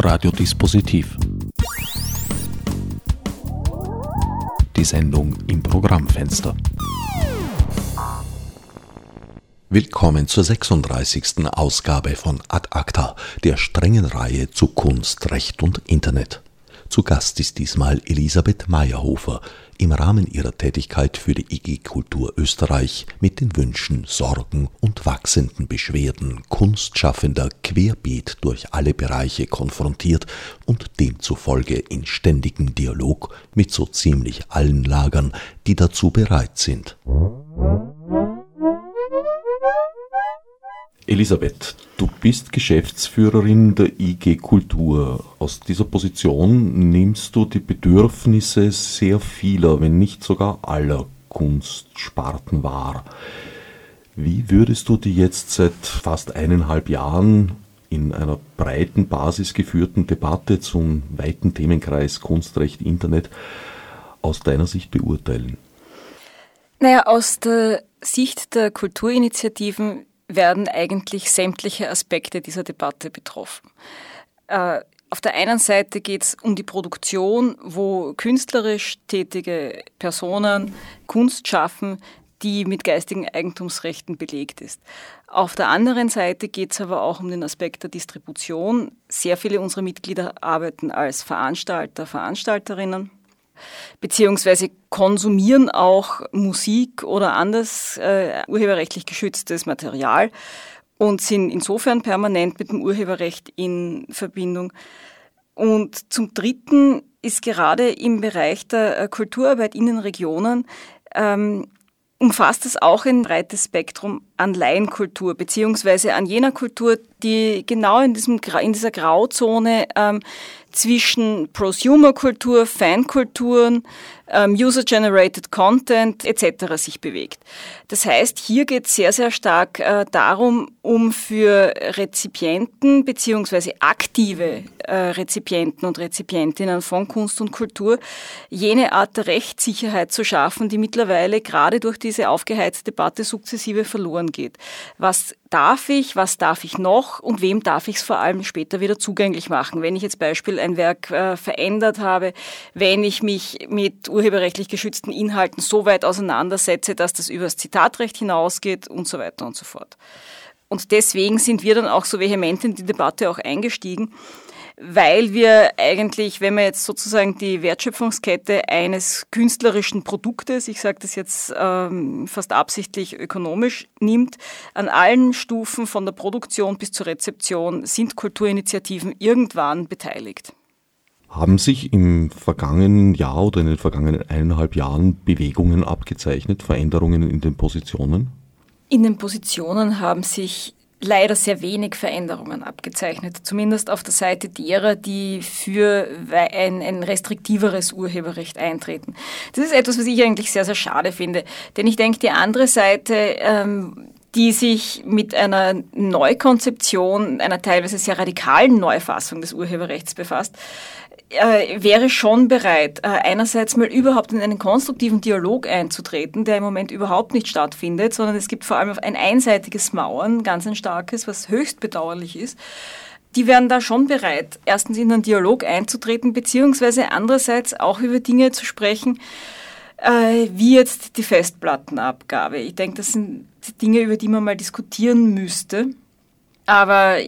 Radiodispositiv. Die Sendung im Programmfenster. Willkommen zur 36. Ausgabe von Ad Acta, der strengen Reihe zu Kunst, Recht und Internet. Zu Gast ist diesmal Elisabeth Meyerhofer, im Rahmen ihrer Tätigkeit für die IG Kultur Österreich mit den Wünschen, Sorgen und wachsenden Beschwerden Kunstschaffender querbeet durch alle Bereiche konfrontiert und demzufolge in ständigem Dialog mit so ziemlich allen Lagern, die dazu bereit sind. Elisabeth, du bist Geschäftsführerin der IG Kultur. Aus dieser Position nimmst du die Bedürfnisse sehr vieler, wenn nicht sogar aller Kunstsparten wahr. Wie würdest du die jetzt seit fast eineinhalb Jahren in einer breiten Basis geführten Debatte zum weiten Themenkreis Kunstrecht Internet aus deiner Sicht beurteilen? Naja, aus der Sicht der Kulturinitiativen werden eigentlich sämtliche Aspekte dieser Debatte betroffen. Äh, auf der einen Seite geht es um die Produktion, wo künstlerisch tätige Personen Kunst schaffen, die mit geistigen Eigentumsrechten belegt ist. Auf der anderen Seite geht es aber auch um den Aspekt der Distribution. Sehr viele unserer Mitglieder arbeiten als Veranstalter, Veranstalterinnen beziehungsweise konsumieren auch Musik oder anderes äh, urheberrechtlich geschütztes Material und sind insofern permanent mit dem Urheberrecht in Verbindung. Und zum Dritten ist gerade im Bereich der äh, Kulturarbeit in den Regionen ähm, umfasst es auch ein breites Spektrum an Laienkultur, beziehungsweise an jener Kultur, die genau in, diesem, in dieser Grauzone ähm, zwischen Prosumer-Kultur, Fankulturen, ähm, User-Generated Content etc. sich bewegt. Das heißt, hier geht es sehr, sehr stark äh, darum, um für Rezipienten beziehungsweise aktive äh, Rezipienten und Rezipientinnen von Kunst und Kultur jene Art der Rechtssicherheit zu schaffen, die mittlerweile gerade durch diese aufgeheizte Debatte sukzessive verloren geht. Was darf ich, was darf ich noch und wem darf ich es vor allem später wieder zugänglich machen. Wenn ich jetzt Beispiel ein Werk äh, verändert habe, wenn ich mich mit urheberrechtlich geschützten Inhalten so weit auseinandersetze, dass das übers Zitatrecht hinausgeht und so weiter und so fort. Und deswegen sind wir dann auch so vehement in die Debatte auch eingestiegen, weil wir eigentlich, wenn man jetzt sozusagen die Wertschöpfungskette eines künstlerischen Produktes, ich sage das jetzt ähm, fast absichtlich ökonomisch, nimmt, an allen Stufen von der Produktion bis zur Rezeption sind Kulturinitiativen irgendwann beteiligt. Haben sich im vergangenen Jahr oder in den vergangenen eineinhalb Jahren Bewegungen abgezeichnet, Veränderungen in den Positionen? In den Positionen haben sich leider sehr wenig Veränderungen abgezeichnet, zumindest auf der Seite derer, die für ein, ein restriktiveres Urheberrecht eintreten. Das ist etwas, was ich eigentlich sehr, sehr schade finde, denn ich denke, die andere Seite, ähm, die sich mit einer Neukonzeption, einer teilweise sehr radikalen Neufassung des Urheberrechts befasst, äh, wäre schon bereit, äh, einerseits mal überhaupt in einen konstruktiven Dialog einzutreten, der im Moment überhaupt nicht stattfindet, sondern es gibt vor allem ein einseitiges Mauern, ganz ein starkes, was höchst bedauerlich ist. Die wären da schon bereit, erstens in einen Dialog einzutreten, beziehungsweise andererseits auch über Dinge zu sprechen, äh, wie jetzt die Festplattenabgabe. Ich denke, das sind Dinge, über die man mal diskutieren müsste. Aber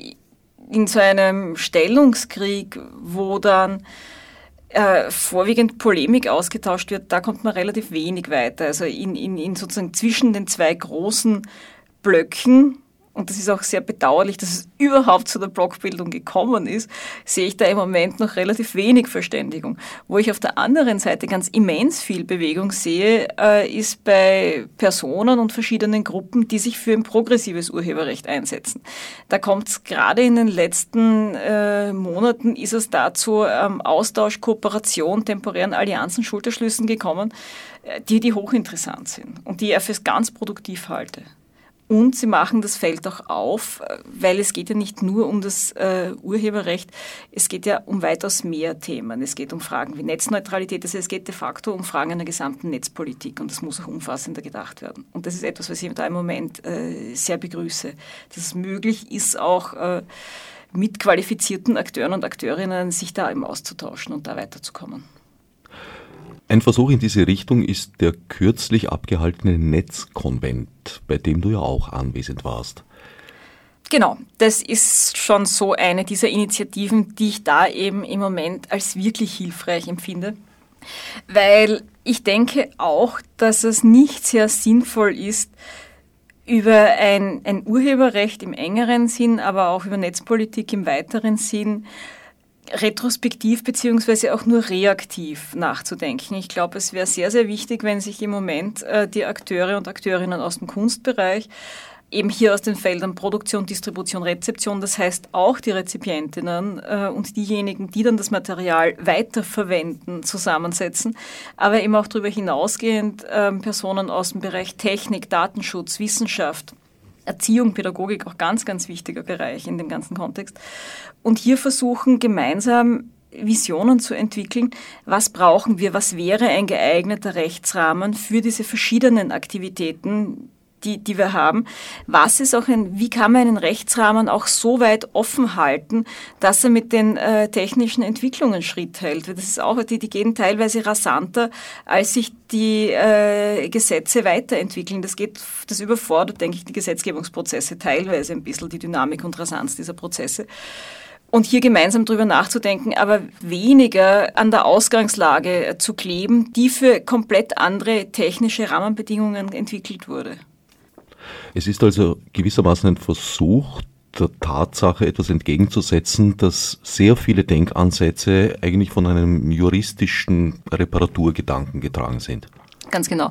in so einem Stellungskrieg, wo dann äh, vorwiegend Polemik ausgetauscht wird, da kommt man relativ wenig weiter. Also in, in, in sozusagen zwischen den zwei großen Blöcken und das ist auch sehr bedauerlich, dass es überhaupt zu der Blockbildung gekommen ist, sehe ich da im Moment noch relativ wenig Verständigung. Wo ich auf der anderen Seite ganz immens viel Bewegung sehe, äh, ist bei Personen und verschiedenen Gruppen, die sich für ein progressives Urheberrecht einsetzen. Da kommt es gerade in den letzten äh, Monaten, ist es dazu ähm, Austausch, Kooperation, temporären Allianzen, Schulterschlüssen gekommen, äh, die, die hochinteressant sind und die ich für ganz produktiv halte. Und sie machen das Feld auch auf, weil es geht ja nicht nur um das äh, Urheberrecht, es geht ja um weitaus mehr Themen. Es geht um Fragen wie Netzneutralität, also es geht de facto um Fragen einer gesamten Netzpolitik und das muss auch umfassender gedacht werden. Und das ist etwas, was ich da im Moment äh, sehr begrüße, dass es möglich ist, auch äh, mit qualifizierten Akteuren und Akteurinnen sich da eben auszutauschen und da weiterzukommen. Ein Versuch in diese Richtung ist der kürzlich abgehaltene Netzkonvent, bei dem du ja auch anwesend warst. Genau, das ist schon so eine dieser Initiativen, die ich da eben im Moment als wirklich hilfreich empfinde, weil ich denke auch, dass es nicht sehr sinnvoll ist, über ein, ein Urheberrecht im engeren Sinn, aber auch über Netzpolitik im weiteren Sinn retrospektiv beziehungsweise auch nur reaktiv nachzudenken. Ich glaube, es wäre sehr, sehr wichtig, wenn sich im Moment äh, die Akteure und Akteurinnen aus dem Kunstbereich eben hier aus den Feldern Produktion, Distribution, Rezeption, das heißt auch die Rezipientinnen äh, und diejenigen, die dann das Material weiterverwenden, zusammensetzen, aber eben auch darüber hinausgehend äh, Personen aus dem Bereich Technik, Datenschutz, Wissenschaft, Erziehung, Pädagogik, auch ganz, ganz wichtiger Bereich in dem ganzen Kontext. Und hier versuchen gemeinsam Visionen zu entwickeln, was brauchen wir, was wäre ein geeigneter Rechtsrahmen für diese verschiedenen Aktivitäten, die, die wir haben. Was ist auch ein, wie kann man einen Rechtsrahmen auch so weit offen halten, dass er mit den äh, technischen Entwicklungen Schritt hält? Das ist auch, die, die gehen teilweise rasanter, als sich die äh, Gesetze weiterentwickeln. Das geht, das überfordert, denke ich, die Gesetzgebungsprozesse teilweise ein bisschen, die Dynamik und Rasanz dieser Prozesse und hier gemeinsam drüber nachzudenken, aber weniger an der Ausgangslage zu kleben, die für komplett andere technische Rahmenbedingungen entwickelt wurde. Es ist also gewissermaßen ein Versuch, der Tatsache etwas entgegenzusetzen, dass sehr viele Denkansätze eigentlich von einem juristischen Reparaturgedanken getragen sind. Ganz genau.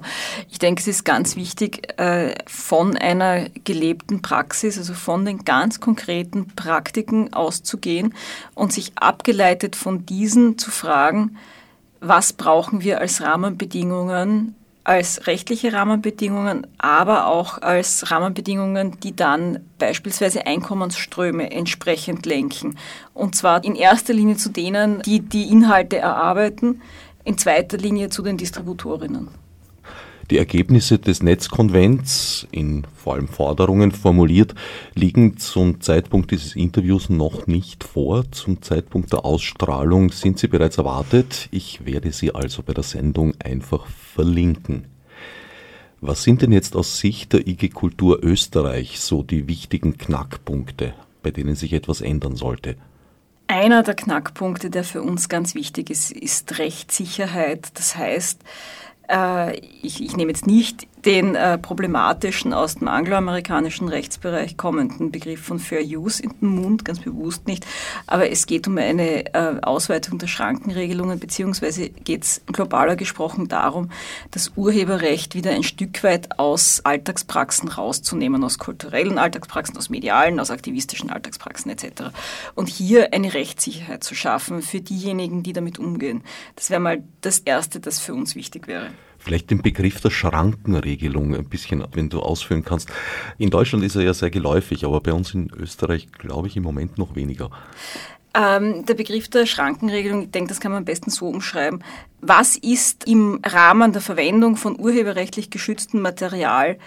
Ich denke, es ist ganz wichtig, äh, von einer gelebten Praxis, also von den ganz konkreten Praktiken auszugehen und sich abgeleitet von diesen zu fragen, was brauchen wir als Rahmenbedingungen als rechtliche Rahmenbedingungen, aber auch als Rahmenbedingungen, die dann beispielsweise Einkommensströme entsprechend lenken. Und zwar in erster Linie zu denen, die die Inhalte erarbeiten, in zweiter Linie zu den Distributorinnen. Die Ergebnisse des Netzkonvents, in vor allem Forderungen formuliert, liegen zum Zeitpunkt dieses Interviews noch nicht vor. Zum Zeitpunkt der Ausstrahlung sind sie bereits erwartet. Ich werde sie also bei der Sendung einfach verlinken. Was sind denn jetzt aus Sicht der IG Kultur Österreich so die wichtigen Knackpunkte, bei denen sich etwas ändern sollte? Einer der Knackpunkte, der für uns ganz wichtig ist, ist Rechtssicherheit. Das heißt, ich, ich, nehme jetzt nicht den äh, problematischen aus dem angloamerikanischen Rechtsbereich kommenden Begriff von Fair Use in den Mund, ganz bewusst nicht, aber es geht um eine äh, Ausweitung der Schrankenregelungen, beziehungsweise geht es globaler gesprochen darum, das Urheberrecht wieder ein Stück weit aus Alltagspraxen rauszunehmen, aus kulturellen Alltagspraxen, aus medialen, aus aktivistischen Alltagspraxen etc. Und hier eine Rechtssicherheit zu schaffen für diejenigen, die damit umgehen. Das wäre mal das Erste, das für uns wichtig wäre. Vielleicht den Begriff der Schrankenregelung ein bisschen, wenn du ausführen kannst. In Deutschland ist er ja sehr geläufig, aber bei uns in Österreich glaube ich im Moment noch weniger. Ähm, der Begriff der Schrankenregelung, ich denke, das kann man am besten so umschreiben. Was ist im Rahmen der Verwendung von urheberrechtlich geschütztem Material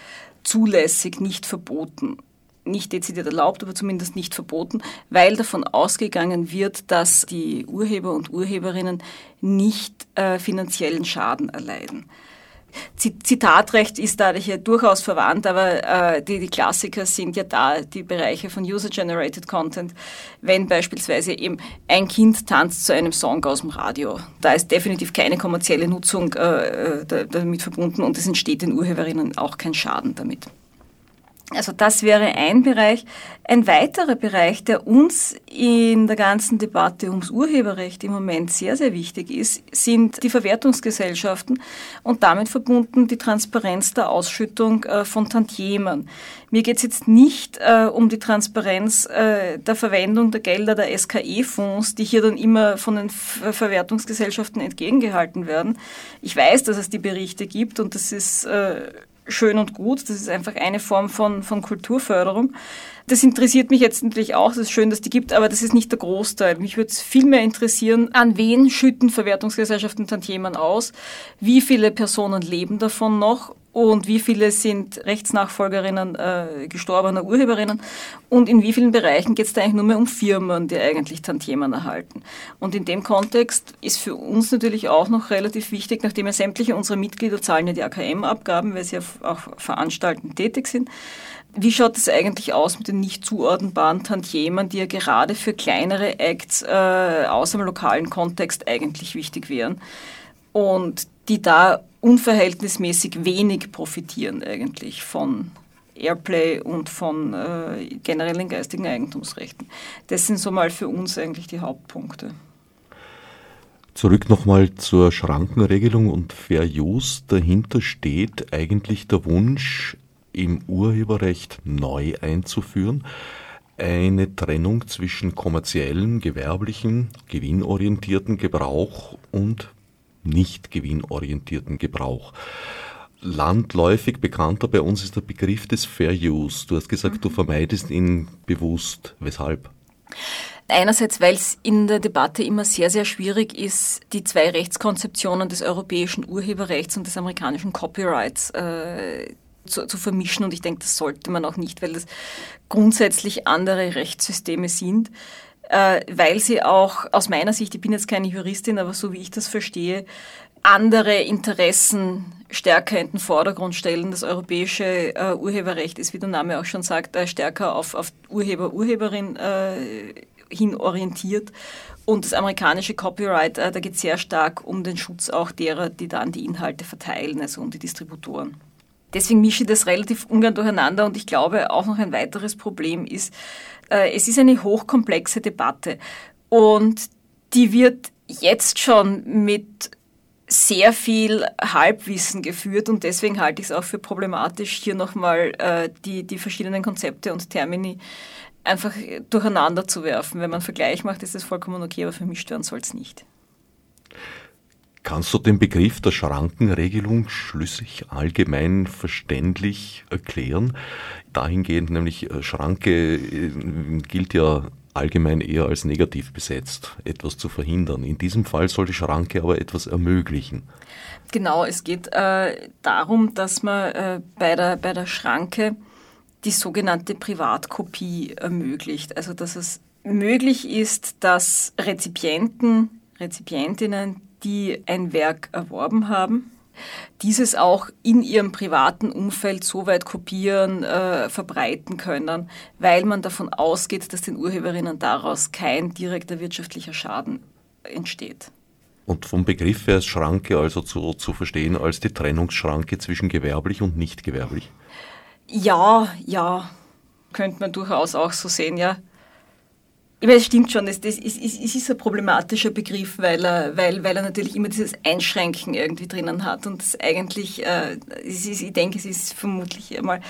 zulässig, nicht verboten? nicht dezidiert erlaubt, aber zumindest nicht verboten, weil davon ausgegangen wird, dass die Urheber und Urheberinnen nicht äh, finanziellen Schaden erleiden. Zitatrecht ist dadurch ja durchaus verwandt, aber äh, die, die, Klassiker sind ja da, die Bereiche von User-Generated Content. Wenn beispielsweise eben ein Kind tanzt zu einem Song aus dem Radio, da ist definitiv keine kommerzielle Nutzung äh, äh damit verbunden und es entsteht den Urheberinnen auch kein Schaden damit. Also das wäre ein Bereich. Ein weiterer Bereich, der uns in der ganzen Debatte ums Urheberrecht im Moment sehr, sehr wichtig ist, sind die Verwertungsgesellschaften und damit verbunden die Transparenz der Ausschüttung äh, von Tantiemen. Mir geht es jetzt nicht äh, um die Transparenz äh, der Verwendung der Gelder der SKE-Fonds, die hier dann immer von den Verwertungsgesellschaften entgegengehalten werden. Ich weiß, dass es die Berichte gibt und das ist äh, schön und gut. Das ist einfach eine Form von, von Kulturförderung. Das interessiert mich jetzt natürlich auch. Es ist schön, dass die gibt, aber das ist nicht der Großteil. Mich würde es viel mehr interessieren, an wen schütten Verwertungsgesellschaften Tantiemen aus? Wie viele Personen leben davon noch? Und wie viele sind Rechtsnachfolgerinnen äh, gestorbener Urheberinnen? Und in wie vielen Bereichen geht es da eigentlich nur mehr um Firmen, die eigentlich Tantiemen erhalten. Und in dem Kontext ist für uns natürlich auch noch relativ wichtig, nachdem ja sämtliche unserer Mitglieder zahlen ja die AKM-Abgaben, weil sie ja auch veranstaltend tätig sind, wie schaut es eigentlich aus mit den nicht zuordnenbaren Tantiemen, die ja gerade für kleinere Acts äh, aus dem lokalen Kontext eigentlich wichtig wären? Und die da unverhältnismäßig wenig profitieren eigentlich von Airplay und von äh, generellen geistigen Eigentumsrechten. Das sind so mal für uns eigentlich die Hauptpunkte. Zurück nochmal zur Schrankenregelung und Fair Use. Dahinter steht eigentlich der Wunsch, im Urheberrecht neu einzuführen. Eine Trennung zwischen kommerziellen, gewerblichen, gewinnorientierten Gebrauch und nicht gewinnorientierten Gebrauch. Landläufig bekannter bei uns ist der Begriff des Fair Use. Du hast gesagt, mhm. du vermeidest ihn bewusst. Weshalb? Einerseits, weil es in der Debatte immer sehr, sehr schwierig ist, die zwei Rechtskonzeptionen des europäischen Urheberrechts und des amerikanischen Copyrights äh, zu, zu vermischen. Und ich denke, das sollte man auch nicht, weil das grundsätzlich andere Rechtssysteme sind weil sie auch aus meiner Sicht, ich bin jetzt keine Juristin, aber so wie ich das verstehe, andere Interessen stärker in den Vordergrund stellen. Das europäische äh, Urheberrecht ist, wie der Name auch schon sagt, äh, stärker auf, auf Urheber, Urheberin äh, hin orientiert. Und das amerikanische Copyright, äh, da geht es sehr stark um den Schutz auch derer, die dann die Inhalte verteilen, also um die Distributoren. Deswegen mische ich das relativ ungern durcheinander und ich glaube, auch noch ein weiteres Problem ist, äh, es ist eine hochkomplexe Debatte und die wird jetzt schon mit sehr viel Halbwissen geführt und deswegen halte ich es auch für problematisch, hier nochmal äh, die, die verschiedenen Konzepte und Termini einfach durcheinander zu werfen. Wenn man einen Vergleich macht, ist das vollkommen okay, aber vermischt werden soll es nicht. Kannst du den Begriff der Schrankenregelung schlüssig allgemein verständlich erklären? Dahingehend nämlich äh, Schranke äh, gilt ja allgemein eher als negativ besetzt, etwas zu verhindern. In diesem Fall soll die Schranke aber etwas ermöglichen. Genau, es geht äh, darum, dass man äh, bei, der, bei der Schranke die sogenannte Privatkopie ermöglicht. Also dass es möglich ist, dass Rezipienten, Rezipientinnen die ein Werk erworben haben, dieses auch in ihrem privaten Umfeld so weit kopieren, äh, verbreiten können, weil man davon ausgeht, dass den Urheberinnen daraus kein direkter wirtschaftlicher Schaden entsteht. Und vom Begriff her ist Schranke also zu, zu verstehen als die Trennungsschranke zwischen gewerblich und nicht gewerblich? Ja, ja, könnte man durchaus auch so sehen, ja. Ich meine, es stimmt schon, es, das ist, es ist ein problematischer Begriff, weil er, weil, weil er natürlich immer dieses Einschränken irgendwie drinnen hat. Und eigentlich, äh, ist, ich denke, es ist vermutlich einmal,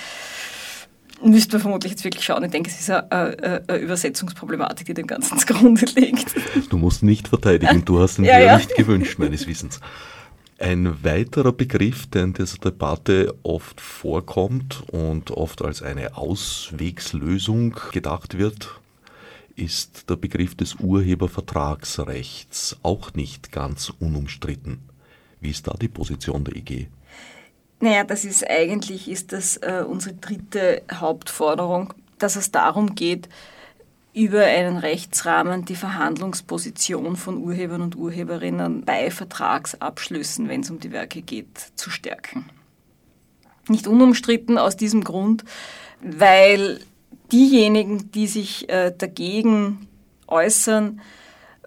müsste man vermutlich jetzt wirklich schauen. Ich denke, es ist eine, eine, eine Übersetzungsproblematik, die dem Ganzen zugrunde liegt. Du musst nicht verteidigen, du hast ihn ja, ja. nicht gewünscht, meines Wissens. Ein weiterer Begriff, der in dieser Debatte oft vorkommt und oft als eine Auswegslösung gedacht wird, ist der Begriff des Urhebervertragsrechts auch nicht ganz unumstritten. Wie ist da die Position der IG? Naja, das ist eigentlich ist das äh, unsere dritte Hauptforderung, dass es darum geht, über einen Rechtsrahmen die Verhandlungsposition von Urhebern und Urheberinnen bei Vertragsabschlüssen, wenn es um die Werke geht, zu stärken. Nicht unumstritten aus diesem Grund, weil diejenigen, die sich äh, dagegen äußern,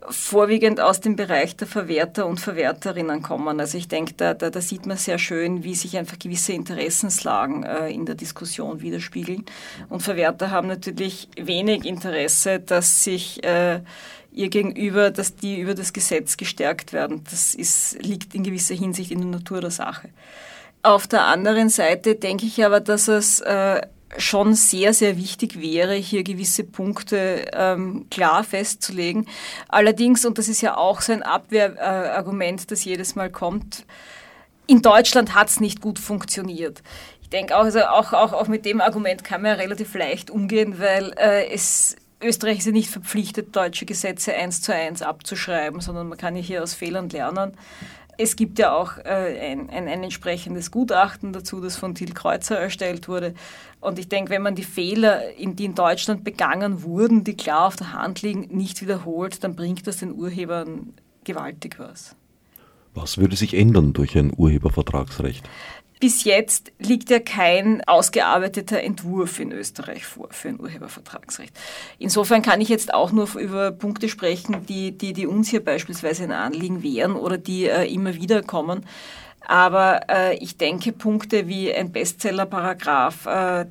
vorwiegend aus dem Bereich der Verwerter und Verwerterinnen kommen. Also ich denke, da, da, da sieht man sehr schön, wie sich einfach gewisse Interessenslagen äh, in der Diskussion widerspiegeln. Und Verwerter haben natürlich wenig Interesse, dass sich äh, ihr gegenüber, dass die über das Gesetz gestärkt werden. Das ist, liegt in gewisser Hinsicht in der Natur der Sache. Auf der anderen Seite denke ich aber, dass es äh, schon sehr, sehr wichtig wäre, hier gewisse Punkte ähm, klar festzulegen. Allerdings, und das ist ja auch so ein Abwehrargument, das jedes Mal kommt, in Deutschland hat es nicht gut funktioniert. Ich denke auch, also auch, auch, auch mit dem Argument kann man ja relativ leicht umgehen, weil äh, es Österreich ist ja nicht verpflichtet, deutsche Gesetze eins zu eins abzuschreiben, sondern man kann ja hier aus Fehlern lernen. Es gibt ja auch äh, ein, ein, ein, entsprechendes Gutachten dazu, das von Til Kreuzer erstellt wurde. Und ich denke, wenn man die Fehler, in, die in Deutschland begangen wurden, die klar auf der Hand liegen, nicht wiederholt, dann bringt das den Urhebern gewaltig was. Was würde sich ändern durch ein Urhebervertragsrecht? Bis jetzt liegt ja kein ausgearbeiteter Entwurf in Österreich vor für ein Urhebervertragsrecht. Insofern kann ich jetzt auch nur über Punkte sprechen, die, die, die uns hier beispielsweise ein Anliegen wären oder die äh, immer wieder kommen. Aber äh, ich denke, Punkte wie ein Bestsellerparagraph, äh,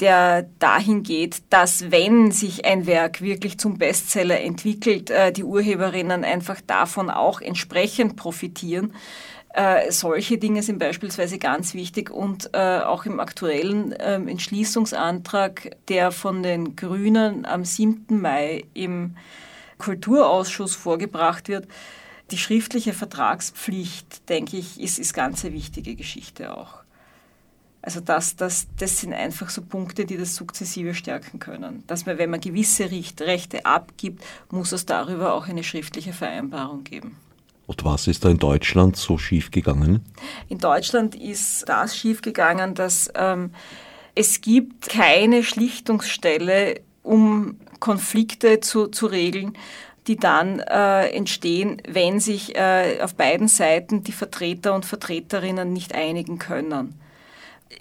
der dahin geht, dass wenn sich ein Werk wirklich zum Bestseller entwickelt, äh, die Urheberinnen einfach davon auch entsprechend profitieren. Äh, solche Dinge sind beispielsweise ganz wichtig und äh, auch im aktuellen äh, Entschließungsantrag, der von den Grünen am 7. Mai im Kulturausschuss vorgebracht wird, die schriftliche Vertragspflicht, denke ich, ist, ist ganz eine wichtige Geschichte auch. Also das, das, das sind einfach so Punkte, die das sukzessive stärken können. Dass man, wenn man gewisse Rechte abgibt, muss es darüber auch eine schriftliche Vereinbarung geben. Und was ist da in Deutschland so schief gegangen? In Deutschland ist das schief gegangen, dass ähm, es gibt keine Schlichtungsstelle, um Konflikte zu, zu regeln, die dann äh, entstehen, wenn sich äh, auf beiden Seiten die Vertreter und Vertreterinnen nicht einigen können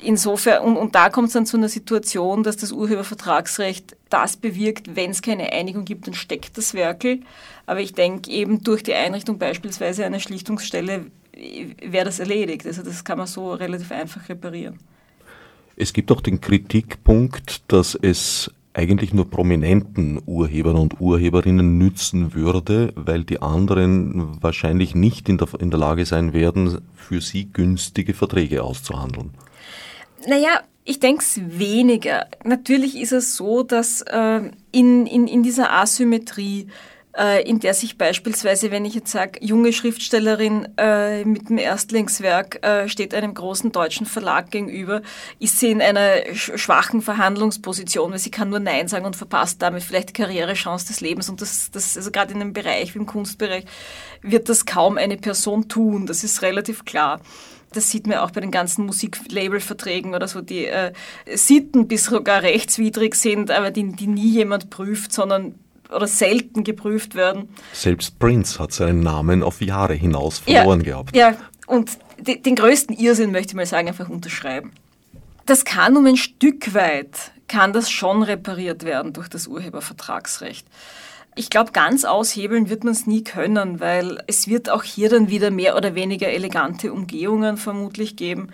insofern, und, und da kommt es dann zu einer Situation, dass das Urhebervertragsrecht das bewirkt, wenn es keine Einigung gibt, dann steckt das Werkel. Aber ich denke eben durch die Einrichtung beispielsweise einer Schlichtungsstelle wäre das erledigt. Also das kann man so relativ einfach reparieren. Es gibt auch den Kritikpunkt, dass es eigentlich nur prominenten Urhebern und Urheberinnen nützen würde, weil die anderen wahrscheinlich nicht in der, in der Lage sein werden, für sie günstige Verträge auszuhandeln. Naja, ich denke es weniger. Natürlich ist es so, dass äh, in, in, in dieser Asymmetrie, in der sich beispielsweise, wenn ich jetzt sage, junge Schriftstellerin äh, mit dem Erstlingswerk äh, steht einem großen deutschen Verlag gegenüber, ist sie in einer schwachen Verhandlungsposition, weil sie kann nur Nein sagen und verpasst damit vielleicht die Karrierechance des Lebens. Und das, das also gerade in einem Bereich wie im Kunstbereich wird das kaum eine Person tun. Das ist relativ klar das sieht man auch bei den ganzen Musiklabelverträgen oder so, die äh, Sitten bis sogar rechtswidrig sind, aber die, die nie jemand prüft, sondern oder selten geprüft werden. Selbst Prince hat seinen Namen auf Jahre hinaus verloren ja, gehabt. Ja, und de, den größten Irrsinn möchte ich mal sagen, einfach unterschreiben. Das kann um ein Stück weit, kann das schon repariert werden durch das Urhebervertragsrecht. Ich glaube, ganz aushebeln wird man es nie können, weil es wird auch hier dann wieder mehr oder weniger elegante Umgehungen vermutlich geben.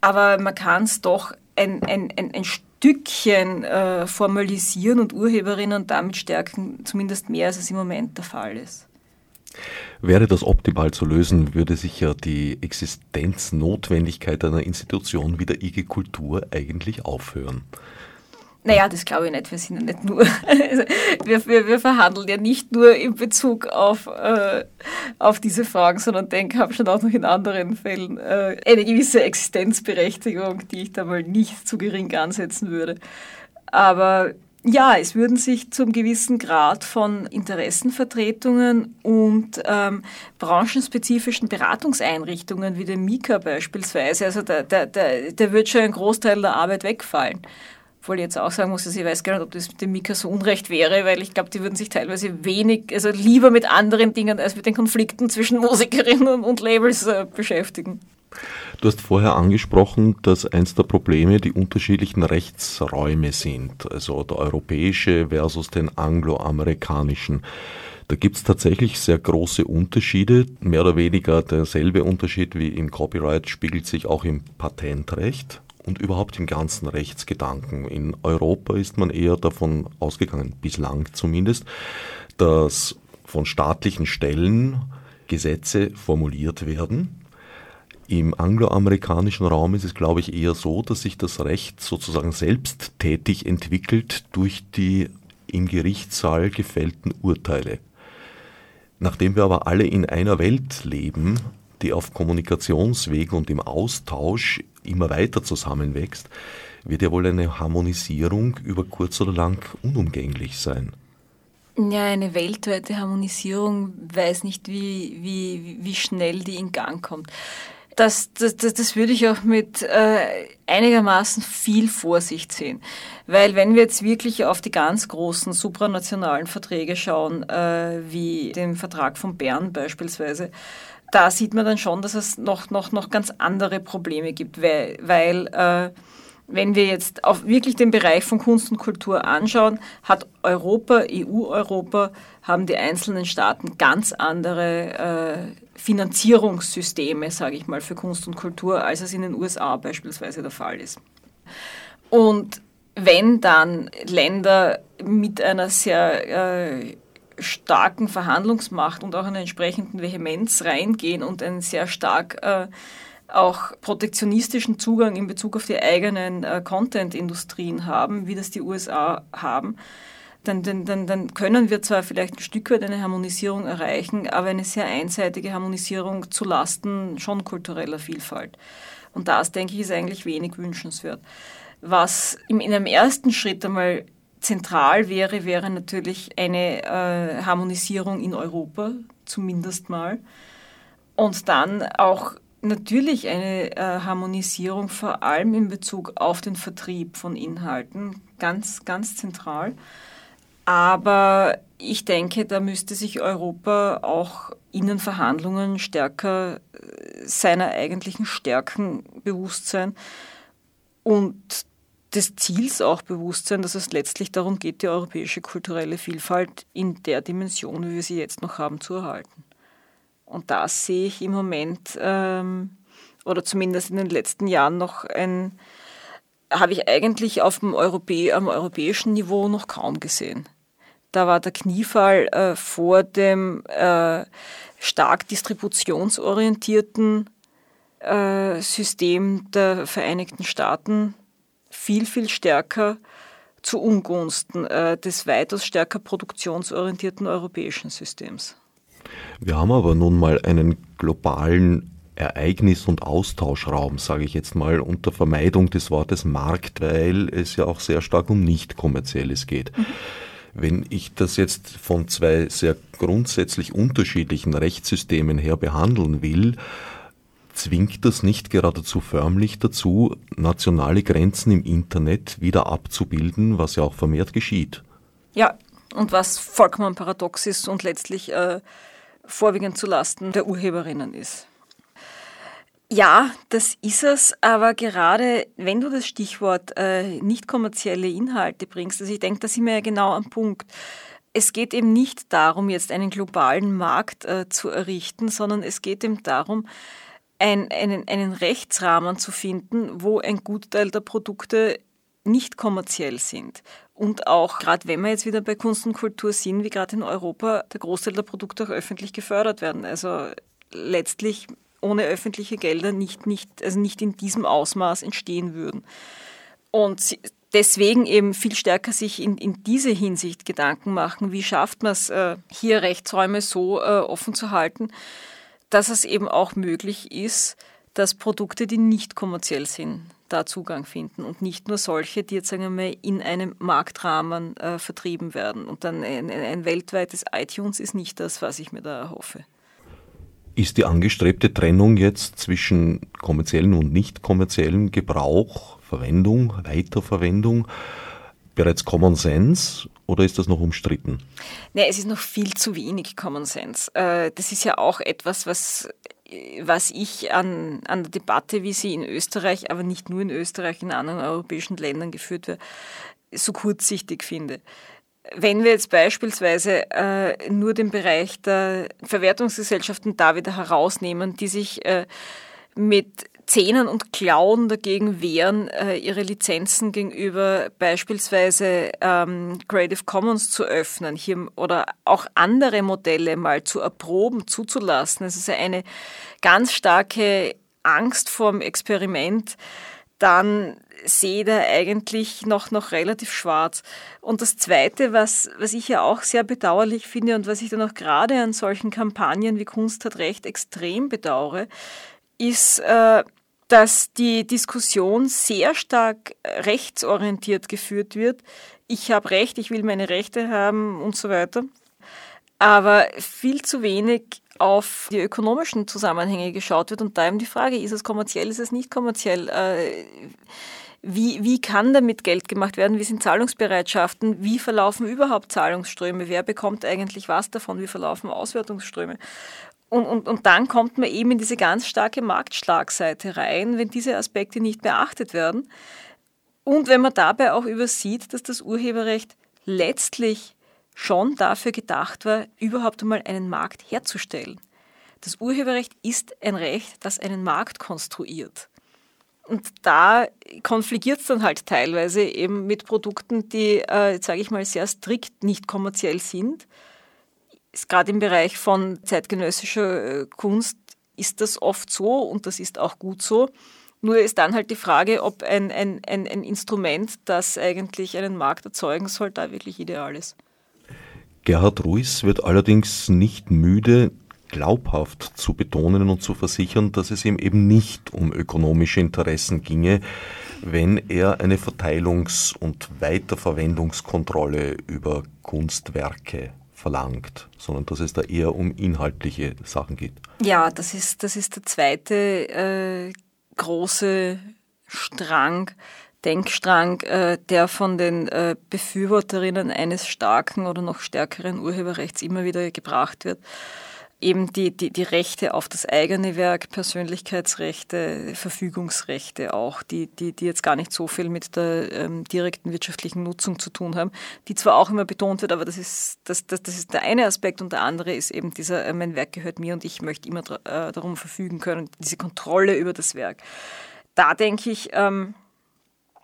Aber man kann es doch ein, ein, ein, ein Stückchen äh, formalisieren und Urheberinnen damit stärken, zumindest mehr als es im Moment der Fall ist. Wäre das optimal zu lösen, würde sich ja die Existenznotwendigkeit einer Institution wie der IG Kultur eigentlich aufhören. Naja, das glaube ich nicht. Wir sind ja nicht nur, also wir, wir, wir verhandeln ja nicht nur in Bezug auf, äh, auf diese Fragen, sondern denke, haben schon auch noch in anderen Fällen äh, eine gewisse Existenzberechtigung, die ich da mal nicht zu gering ansetzen würde. Aber ja, es würden sich zum gewissen Grad von Interessenvertretungen und ähm, branchenspezifischen Beratungseinrichtungen wie dem Mika beispielsweise, also da, da, da, da wird schon ein Großteil der Arbeit wegfallen. Obwohl ich jetzt auch sagen muss, dass ich weiß gar nicht, ob das mit dem Mika so unrecht wäre, weil ich glaube, die würden sich teilweise wenig, also lieber mit anderen Dingen als mit den Konflikten zwischen Musikerinnen und Labels äh, beschäftigen. Du hast vorher angesprochen, dass eins der Probleme die unterschiedlichen Rechtsräume sind, also der europäische versus den angloamerikanischen. Da gibt es tatsächlich sehr große Unterschiede. Mehr oder weniger derselbe Unterschied wie im Copyright spiegelt sich auch im Patentrecht und überhaupt im ganzen Rechtsgedanken. In Europa ist man eher davon ausgegangen, bislang zumindest, dass von staatlichen Stellen Gesetze formuliert werden. Im angloamerikanischen Raum ist es, glaube ich, eher so, dass sich das Recht sozusagen selbsttätig entwickelt durch die im Gerichtssaal gefällten Urteile. Nachdem wir aber alle in einer Welt leben, die auf Kommunikationswegen und im Austausch immer weiter zusammenwächst, wird ja wohl eine Harmonisierung über kurz oder lang unumgänglich sein. Ja, eine weltweite Harmonisierung weiß nicht, wie, wie, wie schnell die in Gang kommt. Das, das, das, das würde ich auch mit äh, einigermaßen viel Vorsicht sehen. Weil wenn wir jetzt wirklich auf die ganz großen supranationalen Verträge schauen, äh, wie den Vertrag von Bern beispielsweise, da sieht man dann schon, dass es noch, noch, noch ganz andere Probleme gibt, weil, weil äh, wenn wir jetzt auf wirklich den Bereich von Kunst und Kultur anschauen, hat Europa, EU-Europa, haben die einzelnen Staaten ganz andere äh, Finanzierungssysteme, sage ich mal, für Kunst und Kultur, als es in den USA beispielsweise der Fall ist. Und wenn dann Länder mit einer sehr äh, starken Verhandlungsmacht und auch einer entsprechenden Vehemenz reingehen und einen sehr stark äh, auch protektionistischen Zugang in Bezug auf die eigenen äh, Content-Industrien haben, wie das die USA haben, dann, dann, dann, dann können wir zwar vielleicht ein Stück weit eine Harmonisierung erreichen, aber eine sehr einseitige Harmonisierung zu Lasten schon kultureller Vielfalt. Und das, denke ich, ist eigentlich wenig wünschenswert. Was in einem ersten Schritt einmal zentral wäre, wäre natürlich eine äh, Harmonisierung in Europa, zumindest mal. Und dann auch natürlich eine äh, Harmonisierung vor allem in Bezug auf den Vertrieb von Inhalten, ganz, ganz zentral. Aber ich denke, da müsste sich Europa auch in den Verhandlungen stärker äh, seiner eigentlichen Stärken bewusst sein und des Ziels auch bewusst sein, dass es letztlich darum geht, die europäische kulturelle Vielfalt in der Dimension, wie wir sie jetzt noch haben, zu erhalten. Und das sehe ich im Moment, ähm, oder zumindest in den letzten Jahren noch ein, habe ich eigentlich auf dem Europä am europäischen Niveau noch kaum gesehen. Da war der Kniefall äh, vor dem äh, stark distributionsorientierten äh, System der Vereinigten Staaten viel, viel stärker zu Ungunsten äh, des weitaus stärker produktionsorientierten europäischen Systems. Wir haben aber nun mal einen globalen Ereignis- und Austauschraum, sage ich jetzt mal, unter Vermeidung des Wortes Markt, weil es ja auch sehr stark um nicht kommerzielles geht. Mhm. Wenn ich das jetzt von zwei sehr grundsätzlich unterschiedlichen Rechtssystemen her behandeln will, zwingt das nicht geradezu förmlich dazu, nationale Grenzen im Internet wieder abzubilden, was ja auch vermehrt geschieht. Ja, und was vollkommen paradox ist und letztlich äh, vorwiegend zu Lasten der Urheberinnen ist. Ja, das ist es, aber gerade wenn du das Stichwort äh, nicht kommerzielle Inhalte bringst, also ich denke, da sind wir ja genau am Punkt. Es geht eben nicht darum, jetzt einen globalen Markt äh, zu errichten, sondern es geht eben darum, ein, einen, einen Rechtsrahmen zu finden, wo ein Gutteil der Produkte nicht kommerziell sind. Und auch, gerade wenn wir jetzt wieder bei Kunst und Kultur sind, wie gerade in Europa, der Großteil der Produkte auch öffentlich gefördert werden. Also letztlich ohne öffentliche Gelder nicht, nicht, also nicht in diesem Ausmaß entstehen würden. Und deswegen eben viel stärker sich in, in diese Hinsicht Gedanken machen, wie schafft man es, äh, hier Rechtsräume so äh, offen zu halten, dass es eben auch möglich ist, dass Produkte, die nicht kommerziell sind, da Zugang finden und nicht nur solche, die jetzt sagen wir mal in einem Marktrahmen äh, vertrieben werden. Und dann ein, ein weltweites iTunes ist nicht das, was ich mir da erhoffe. Ist die angestrebte Trennung jetzt zwischen kommerziellen und nicht kommerziellen Gebrauch, Verwendung, Weiterverwendung bereits Common Sense oder ist das noch umstritten? Nee, es ist noch viel zu wenig Common Sense. Äh, das ist ja auch etwas, was, was ich an, an der Debatte, wie sie in Österreich, aber nicht nur in Österreich, in anderen europäischen Ländern geführt wird, so kurzsichtig finde. Wenn wir jetzt beispielsweise äh, nur den Bereich der Verwertungsgesellschaften da wieder herausnehmen, die sich äh, mit Zähnen und Klauen dagegen wehren, äh, ihre Lizenzen gegenüber beispielsweise ähm, Creative Commons zu öffnen hier, oder auch andere Modelle mal zu erproben, zuzulassen. Es ist eine ganz starke Angst vorm Experiment. Dann sehe da eigentlich noch, noch relativ schwarz. Und das Zweite, was, was ich ja auch sehr bedauerlich finde und was ich dann auch gerade an solchen Kampagnen wie Kunst hat Recht extrem bedauere, ist, äh, dass die Diskussion sehr stark rechtsorientiert geführt wird ich habe Recht, ich will meine Rechte haben und so weiter. Aber viel zu wenig auf die ökonomischen Zusammenhänge geschaut wird und da eben die Frage, ist es kommerziell, ist es nicht kommerziell? Äh, wie, wie kann damit Geld gemacht werden? Wie sind Zahlungsbereitschaften? Wie verlaufen überhaupt Zahlungsströme? Wer bekommt eigentlich was davon? Wie verlaufen Auswertungsströme? Und, und, und dann kommt man eben in diese ganz starke Marktschlagseite rein, wenn diese Aspekte nicht beachtet werden. Und wenn man dabei auch übersieht, dass das Urheberrecht letztlich schon dafür gedacht war, überhaupt einmal einen Markt herzustellen. Das Urheberrecht ist ein Recht, das einen Markt konstruiert. Und da konfligiert es dann halt teilweise eben mit Produkten, die, äh, sage ich mal, sehr strikt nicht kommerziell sind. Gerade im Bereich von zeitgenössischer äh, Kunst ist das oft so und das ist auch gut so. Nur ist dann halt die Frage, ob ein, ein, ein, ein Instrument, das eigentlich einen Markt erzeugen soll, da wirklich ideal ist. Gerhard Ruiz wird allerdings nicht müde, glaubhaft zu betonen und zu versichern, dass es ihm eben nicht um ökonomische Interessen ginge, wenn er eine Verteilungs- und Weiterverwendungskontrolle über Kunstwerke verlangt, sondern dass es da eher um inhaltliche Sachen geht. Ja, das ist, das ist der zweite äh, große Strang, Denkstrang, äh, der von den äh, Befürworterinnen eines starken oder noch stärkeren Urheberrechts immer wieder gebracht wird eben die, die, die Rechte auf das eigene Werk, Persönlichkeitsrechte, Verfügungsrechte auch, die, die, die jetzt gar nicht so viel mit der ähm, direkten wirtschaftlichen Nutzung zu tun haben, die zwar auch immer betont wird, aber das ist, das, das, das ist der eine Aspekt und der andere ist eben dieser, äh, mein Werk gehört mir und ich möchte immer äh, darum verfügen können, diese Kontrolle über das Werk. Da denke ich, ähm,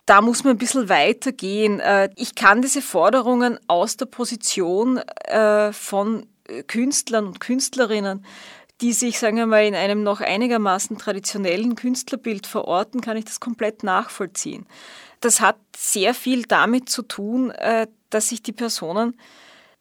da muss man ein bisschen weitergehen. Äh, ich kann diese Forderungen aus der Position äh, von Künstlern und Künstlerinnen, die sich, sagen wir mal, in einem noch einigermaßen traditionellen Künstlerbild verorten, kann ich das komplett nachvollziehen. Das hat sehr viel damit zu tun, äh, dass sich die Personen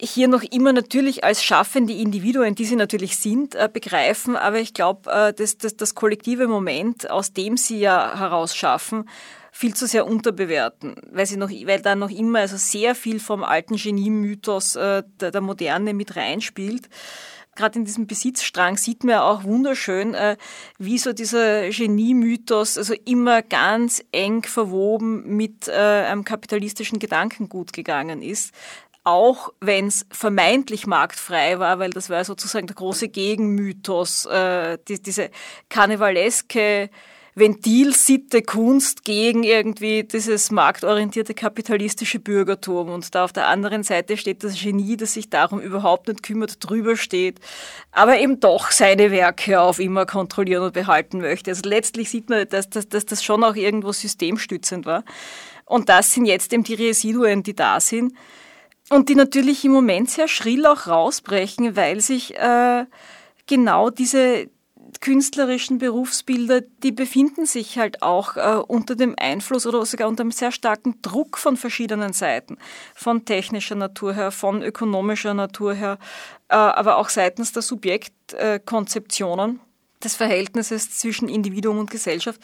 hier noch immer natürlich als schaffende Individuen, die sie natürlich sind, äh, begreifen. Aber ich glaube, äh, dass, dass das kollektive Moment, aus dem sie ja heraus schaffen, viel zu sehr unterbewerten, weil sie noch, weil da noch immer also sehr viel vom alten Genie-Mythos äh, der, der Moderne mit reinspielt gerade in diesem Besitzstrang sieht man ja auch wunderschön, äh, wie so dieser Genie-Mythos also immer ganz eng verwoben mit äh, einem kapitalistischen Gedankengut gegangen ist. Auch wenn es vermeintlich marktfrei war, weil das war sozusagen der große Gegenmythos, äh, die, diese karnevaleske Ventilsitte Kunst gegen irgendwie dieses marktorientierte kapitalistische Bürgertum. Und da auf der anderen Seite steht das Genie, das sich darum überhaupt nicht kümmert, drüber steht, aber eben doch seine Werke auf immer kontrollieren und behalten möchte. Also letztlich sieht man, dass, dass, dass das schon auch irgendwo systemstützend war. Und das sind jetzt eben die Residuen, die da sind. Und die natürlich im Moment sehr schrill auch rausbrechen, weil sich äh, genau diese, künstlerischen Berufsbilder, die befinden sich halt auch äh, unter dem Einfluss oder sogar unter einem sehr starken Druck von verschiedenen Seiten, von technischer Natur her, von ökonomischer Natur her, äh, aber auch seitens der Subjektkonzeptionen äh, des Verhältnisses zwischen Individuum und Gesellschaft.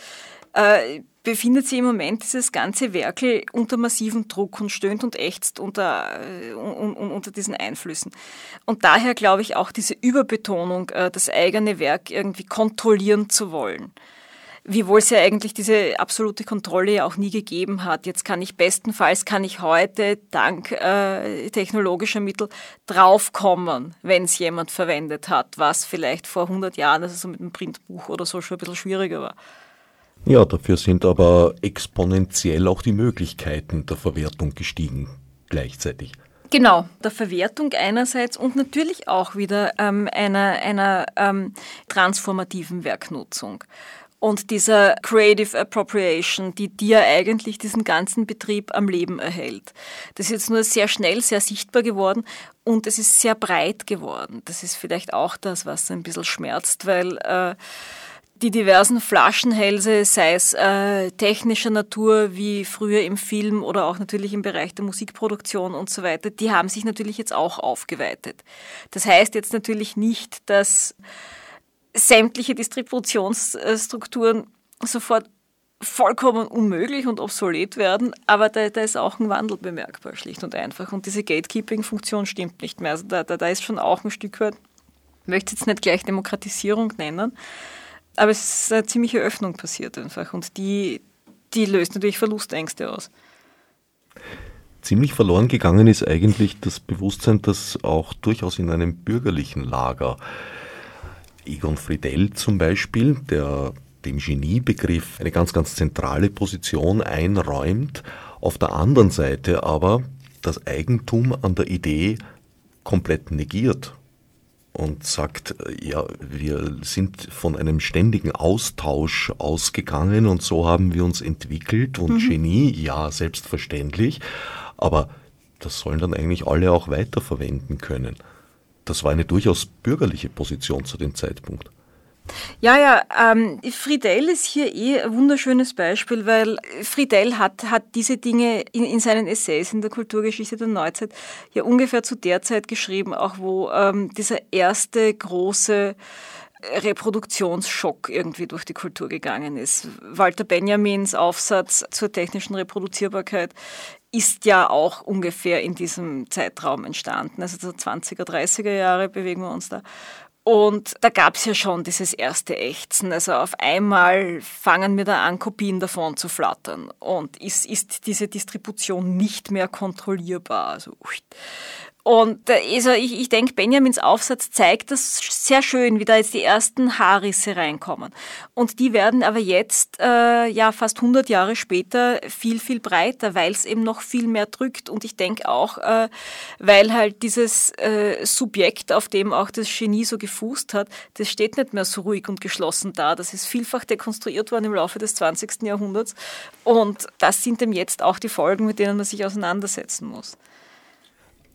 Befindet sich im Moment dieses ganze Werkel unter massivem Druck und stöhnt und ächzt unter, äh, un, un, unter diesen Einflüssen. Und daher glaube ich auch diese Überbetonung, äh, das eigene Werk irgendwie kontrollieren zu wollen. Wiewohl es ja eigentlich diese absolute Kontrolle ja auch nie gegeben hat. Jetzt kann ich bestenfalls, kann ich heute dank äh, technologischer Mittel draufkommen, wenn es jemand verwendet hat, was vielleicht vor 100 Jahren, also so mit einem Printbuch oder so schon ein bisschen schwieriger war. Ja, dafür sind aber exponentiell auch die Möglichkeiten der Verwertung gestiegen gleichzeitig. Genau, der Verwertung einerseits und natürlich auch wieder ähm, einer, einer ähm, transformativen Werknutzung und dieser Creative Appropriation, die dir eigentlich diesen ganzen Betrieb am Leben erhält. Das ist jetzt nur sehr schnell, sehr sichtbar geworden und es ist sehr breit geworden. Das ist vielleicht auch das, was ein bisschen schmerzt, weil äh, die diversen Flaschenhälse, sei es äh, technischer Natur wie früher im Film oder auch natürlich im Bereich der Musikproduktion und so weiter, die haben sich natürlich jetzt auch aufgeweitet. Das heißt jetzt natürlich nicht, dass sämtliche Distributionsstrukturen sofort vollkommen unmöglich und obsolet werden, aber da, da, ist auch ein Wandel bemerkbar, schlicht und einfach. Und diese Gatekeeping-Funktion stimmt nicht mehr. Also da, da, da ist schon auch ein Stück weit, ich möchte jetzt nicht gleich Demokratisierung nennen, aber es ist eine ziemliche Öffnung passiert einfach und die, die löst natürlich Verlustängste aus. Ziemlich verloren gegangen ist eigentlich das Bewusstsein, dass auch durchaus in einem bürgerlichen Lager Egon Friedell zum Beispiel, der dem Geniebegriff eine ganz, ganz zentrale Position einräumt, auf der anderen Seite aber das Eigentum an der Idee komplett negiert und sagt, ja, wir sind von einem ständigen Austausch ausgegangen und so haben wir uns entwickelt und mhm. Genie, ja, selbstverständlich, aber das sollen dann eigentlich alle auch weiterverwenden können. Das war eine durchaus bürgerliche Position zu dem Zeitpunkt. Ja, ja, ähm, Friedel ist hier eh ein wunderschönes Beispiel, weil Friedel hat, hat diese Dinge in, in seinen Essays in der Kulturgeschichte der Neuzeit ja ungefähr zu der Zeit geschrieben, auch wo ähm, dieser erste große Reproduktionsschock irgendwie durch die Kultur gegangen ist. Walter Benjamins Aufsatz zur technischen Reproduzierbarkeit ist ja auch ungefähr in diesem Zeitraum entstanden. Also 20er, 30er Jahre bewegen wir uns da. Und da gab es ja schon dieses erste Ächzen. Also auf einmal fangen wir da an, Kopien davon zu flattern. Und ist, ist diese Distribution nicht mehr kontrollierbar. Also, und also ich, ich denke, Benjamins Aufsatz zeigt das sehr schön, wie da jetzt die ersten Haarrisse reinkommen. Und die werden aber jetzt, äh, ja, fast 100 Jahre später viel, viel breiter, weil es eben noch viel mehr drückt. Und ich denke auch, äh, weil halt dieses äh, Subjekt, auf dem auch das Genie so gefußt hat, das steht nicht mehr so ruhig und geschlossen da. Das ist vielfach dekonstruiert worden im Laufe des 20. Jahrhunderts. Und das sind eben jetzt auch die Folgen, mit denen man sich auseinandersetzen muss.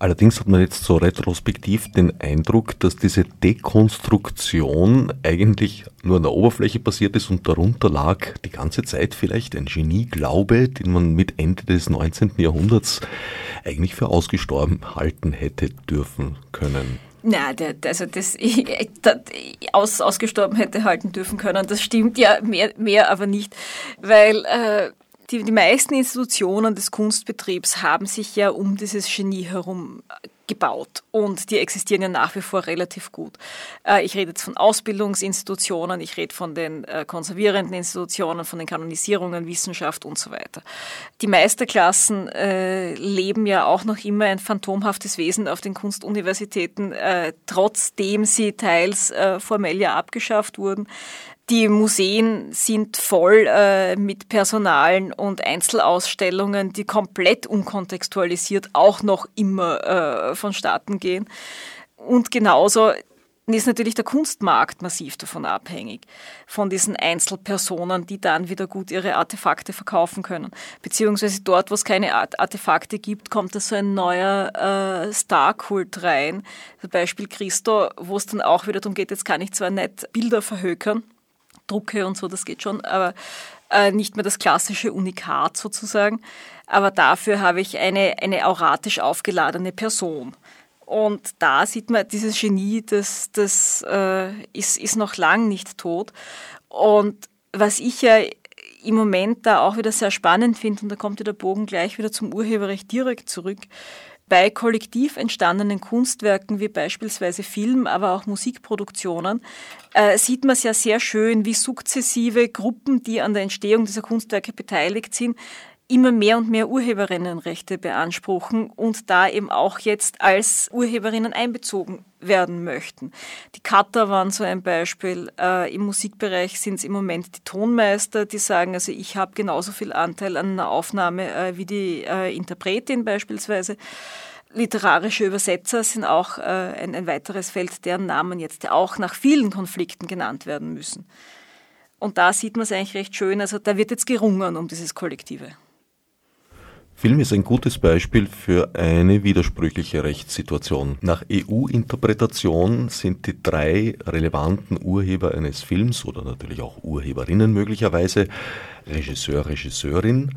Allerdings hat man jetzt so retrospektiv den Eindruck, dass diese Dekonstruktion eigentlich nur an der Oberfläche passiert ist und darunter lag die ganze Zeit vielleicht ein Genieglaube, den man mit Ende des 19. Jahrhunderts eigentlich für ausgestorben halten hätte dürfen können. Na, also das, das aus, ausgestorben hätte halten dürfen können, das stimmt ja mehr, mehr aber nicht, weil äh, die, die meisten Institutionen des Kunstbetriebs haben sich ja um dieses Genie herum äh, gebaut und die existieren ja nach wie vor relativ gut. Äh, ich rede jetzt von Ausbildungsinstitutionen, ich rede von den äh, konservierenden Institutionen, von den Kanonisierungen, Wissenschaft und so weiter. Die Meisterklassen leben ja auch noch immer ein phantomhaftes Wesen auf den Kunstuniversitäten, trotzdem sie teils formell ja abgeschafft wurden. Die Museen sind voll äh, mit Personalen und Einzelausstellungen, die komplett unkontextualisiert auch noch immer äh, vonstatten gehen. Und genauso ist natürlich der Kunstmarkt massiv davon abhängig, von diesen Einzelpersonen, die dann wieder gut ihre Artefakte verkaufen können. Beziehungsweise dort, wo es keine Artefakte gibt, kommt da so ein neuer äh, Starkult rein. Zum Beispiel Christo, wo es dann auch wieder darum geht, jetzt kann ich zwar nicht Bilder verhökern, Drucke und so, das geht schon, aber äh, nicht mehr das klassische Unikat sozusagen. Aber dafür habe ich eine, eine auratisch aufgeladene Person. Und da sieht man, dieses Genie, das, das äh, ist, ist noch lang nicht tot. Und was ich ja im Moment da auch wieder sehr spannend finde, und da kommt ja der Bogen gleich wieder zum Urheberrecht direkt zurück, bei kollektiv entstandenen Kunstwerken wie beispielsweise Film, aber auch Musikproduktionen äh, sieht man es ja sehr schön, wie sukzessive Gruppen, die an der Entstehung dieser Kunstwerke beteiligt sind, immer mehr und mehr Urheberinnenrechte beanspruchen und da eben auch jetzt als Urheberinnen einbezogen werden möchten. Die Cutter waren so ein Beispiel. Äh, Im Musikbereich sind es im Moment die Tonmeister, die sagen, also ich habe genauso viel Anteil an einer Aufnahme äh, wie die äh, Interpretin beispielsweise. Literarische Übersetzer sind auch äh, ein, ein weiteres Feld, deren Namen jetzt auch nach vielen Konflikten genannt werden müssen. Und da sieht man es eigentlich recht schön. Also da wird jetzt gerungen um dieses Kollektive. Film ist ein gutes Beispiel für eine widersprüchliche Rechtssituation. Nach EU-Interpretation sind die drei relevanten Urheber eines Films oder natürlich auch Urheberinnen möglicherweise Regisseur, Regisseurin,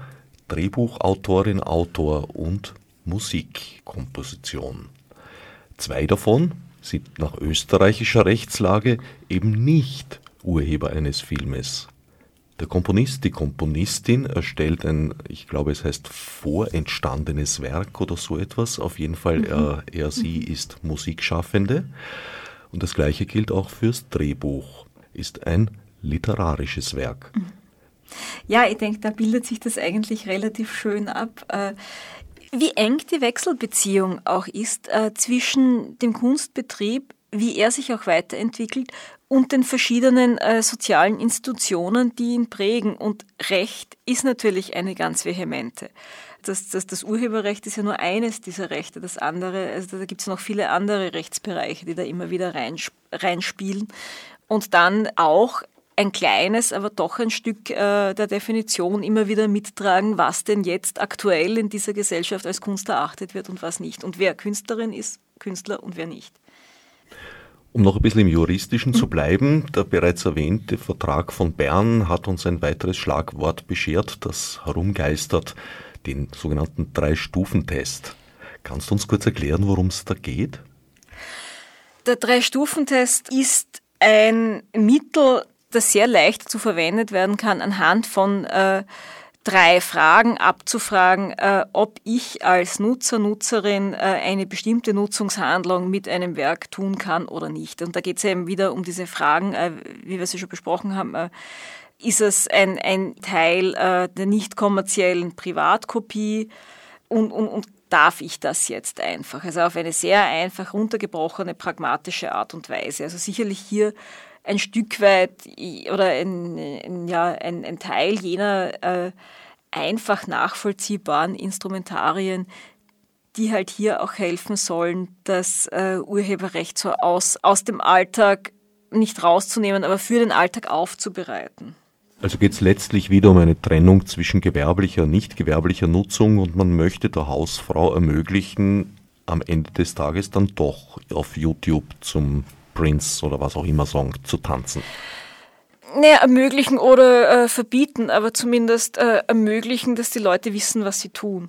Drehbuchautorin, Autor und Musikkomposition. Zwei davon sind nach österreichischer Rechtslage eben nicht Urheber eines Filmes. Der Komponist, die Komponistin erstellt ein, ich glaube, es heißt vorentstandenes Werk oder so etwas. Auf jeden Fall, mhm. er, er, sie ist Musikschaffende. Und das Gleiche gilt auch fürs Drehbuch. Ist ein literarisches Werk. Mhm. Ja, ich denke, da bildet sich das eigentlich relativ schön ab. Äh, wie eng die Wechselbeziehung auch ist äh, zwischen dem Kunstbetrieb, wie er sich auch weiterentwickelt und den verschiedenen äh, sozialen Institutionen, die ihn prägen. Und Recht ist natürlich eine ganz vehemente. Das, das, das Urheberrecht ist ja nur eines dieser Rechte. Das andere, also da gibt es noch viele andere Rechtsbereiche, die da immer wieder reinspielen. Und dann auch ein kleines, aber doch ein Stück äh, der Definition immer wieder mittragen, was denn jetzt aktuell in dieser Gesellschaft als Kunst erachtet wird und was nicht. Und wer Künstlerin ist, Künstler und wer nicht. Um noch ein bisschen im Juristischen zu bleiben, der bereits erwähnte Vertrag von Bern hat uns ein weiteres Schlagwort beschert, das herumgeistert, den sogenannten Drei-Stufen-Test. Kannst du uns kurz erklären, worum es da geht? Der Drei-Stufen-Test ist ein Mittel, das sehr leicht zu verwendet werden kann, anhand von äh, drei Fragen abzufragen, äh, ob ich als Nutzer, Nutzerin äh, eine bestimmte Nutzungshandlung mit einem Werk tun kann oder nicht. Und da geht es eben wieder um diese Fragen, äh, wie wir sie schon besprochen haben. Äh, ist es ein, ein Teil äh, der nicht kommerziellen Privatkopie und, und, und darf ich das jetzt einfach? Also auf eine sehr einfach runtergebrochene, pragmatische Art und Weise. Also sicherlich hier ein Stück weit oder ein, ein ja, ein, ein, Teil jener äh, einfach nachvollziehbaren Instrumentarien, die halt hier auch helfen sollen, das äh, Urheberrecht so aus, aus dem Alltag nicht rauszunehmen, aber für den Alltag aufzubereiten. Also geht es letztlich wieder um eine Trennung zwischen gewerblicher und nicht gewerblicher Nutzung und man möchte der Hausfrau ermöglichen, am Ende des Tages dann doch auf YouTube zum Prince oder was auch immer Song zu tanzen? Naja, ermöglichen oder äh, verbieten, aber zumindest äh, ermöglichen, dass die Leute wissen, was sie tun.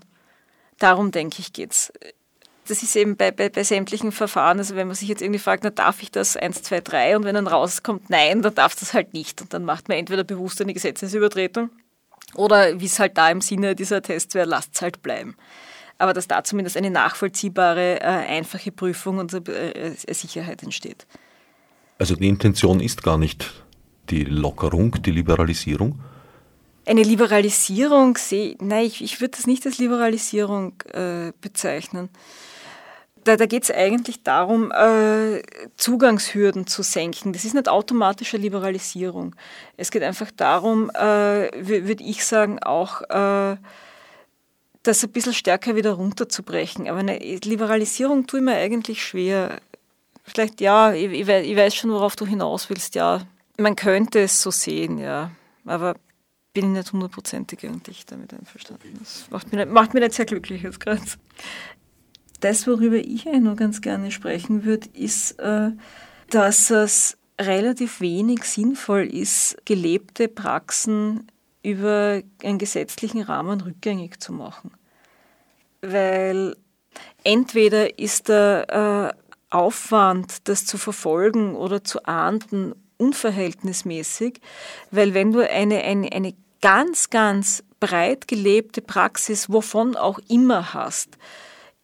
Darum denke ich geht's. Das ist eben bei, bei, bei sämtlichen Verfahren, also wenn man sich jetzt irgendwie fragt, na darf ich das 1, 2, 3 und wenn dann rauskommt, nein, dann darf das halt nicht. Und dann macht man entweder bewusst eine Gesetzesübertretung oder wie es halt da im Sinne dieser Tests wäre, lasst es halt bleiben aber dass da zumindest eine nachvollziehbare, äh, einfache Prüfung und äh, Sicherheit entsteht. Also die Intention ist gar nicht die Lockerung, die Liberalisierung? Eine Liberalisierung sehe nein, ich, ich würde das nicht als Liberalisierung äh, bezeichnen. Da, da geht es eigentlich darum, äh, Zugangshürden zu senken. Das ist nicht automatische Liberalisierung. Es geht einfach darum, äh, würde ich sagen, auch äh, das ein bisschen stärker wieder runterzubrechen. Aber eine Liberalisierung tue ich mir eigentlich schwer. Vielleicht ja, ich, weiß schon, worauf du hinaus willst, ja. Man könnte es so sehen, ja. Aber bin ich nicht hundertprozentig eigentlich damit einverstanden. Das macht mich nicht, macht mich nicht sehr glücklich jetzt gerade. Das, worüber ich eigentlich nur ganz gerne sprechen würde, ist, äh, dass es relativ wenig sinnvoll ist, gelebte Praxen über einen gesetzlichen Rahmen rückgängig zu machen weil entweder ist der äh, Aufwand, das zu verfolgen oder zu ahnden, unverhältnismäßig, weil wenn du eine, eine, eine ganz, ganz breit gelebte Praxis, wovon auch immer hast,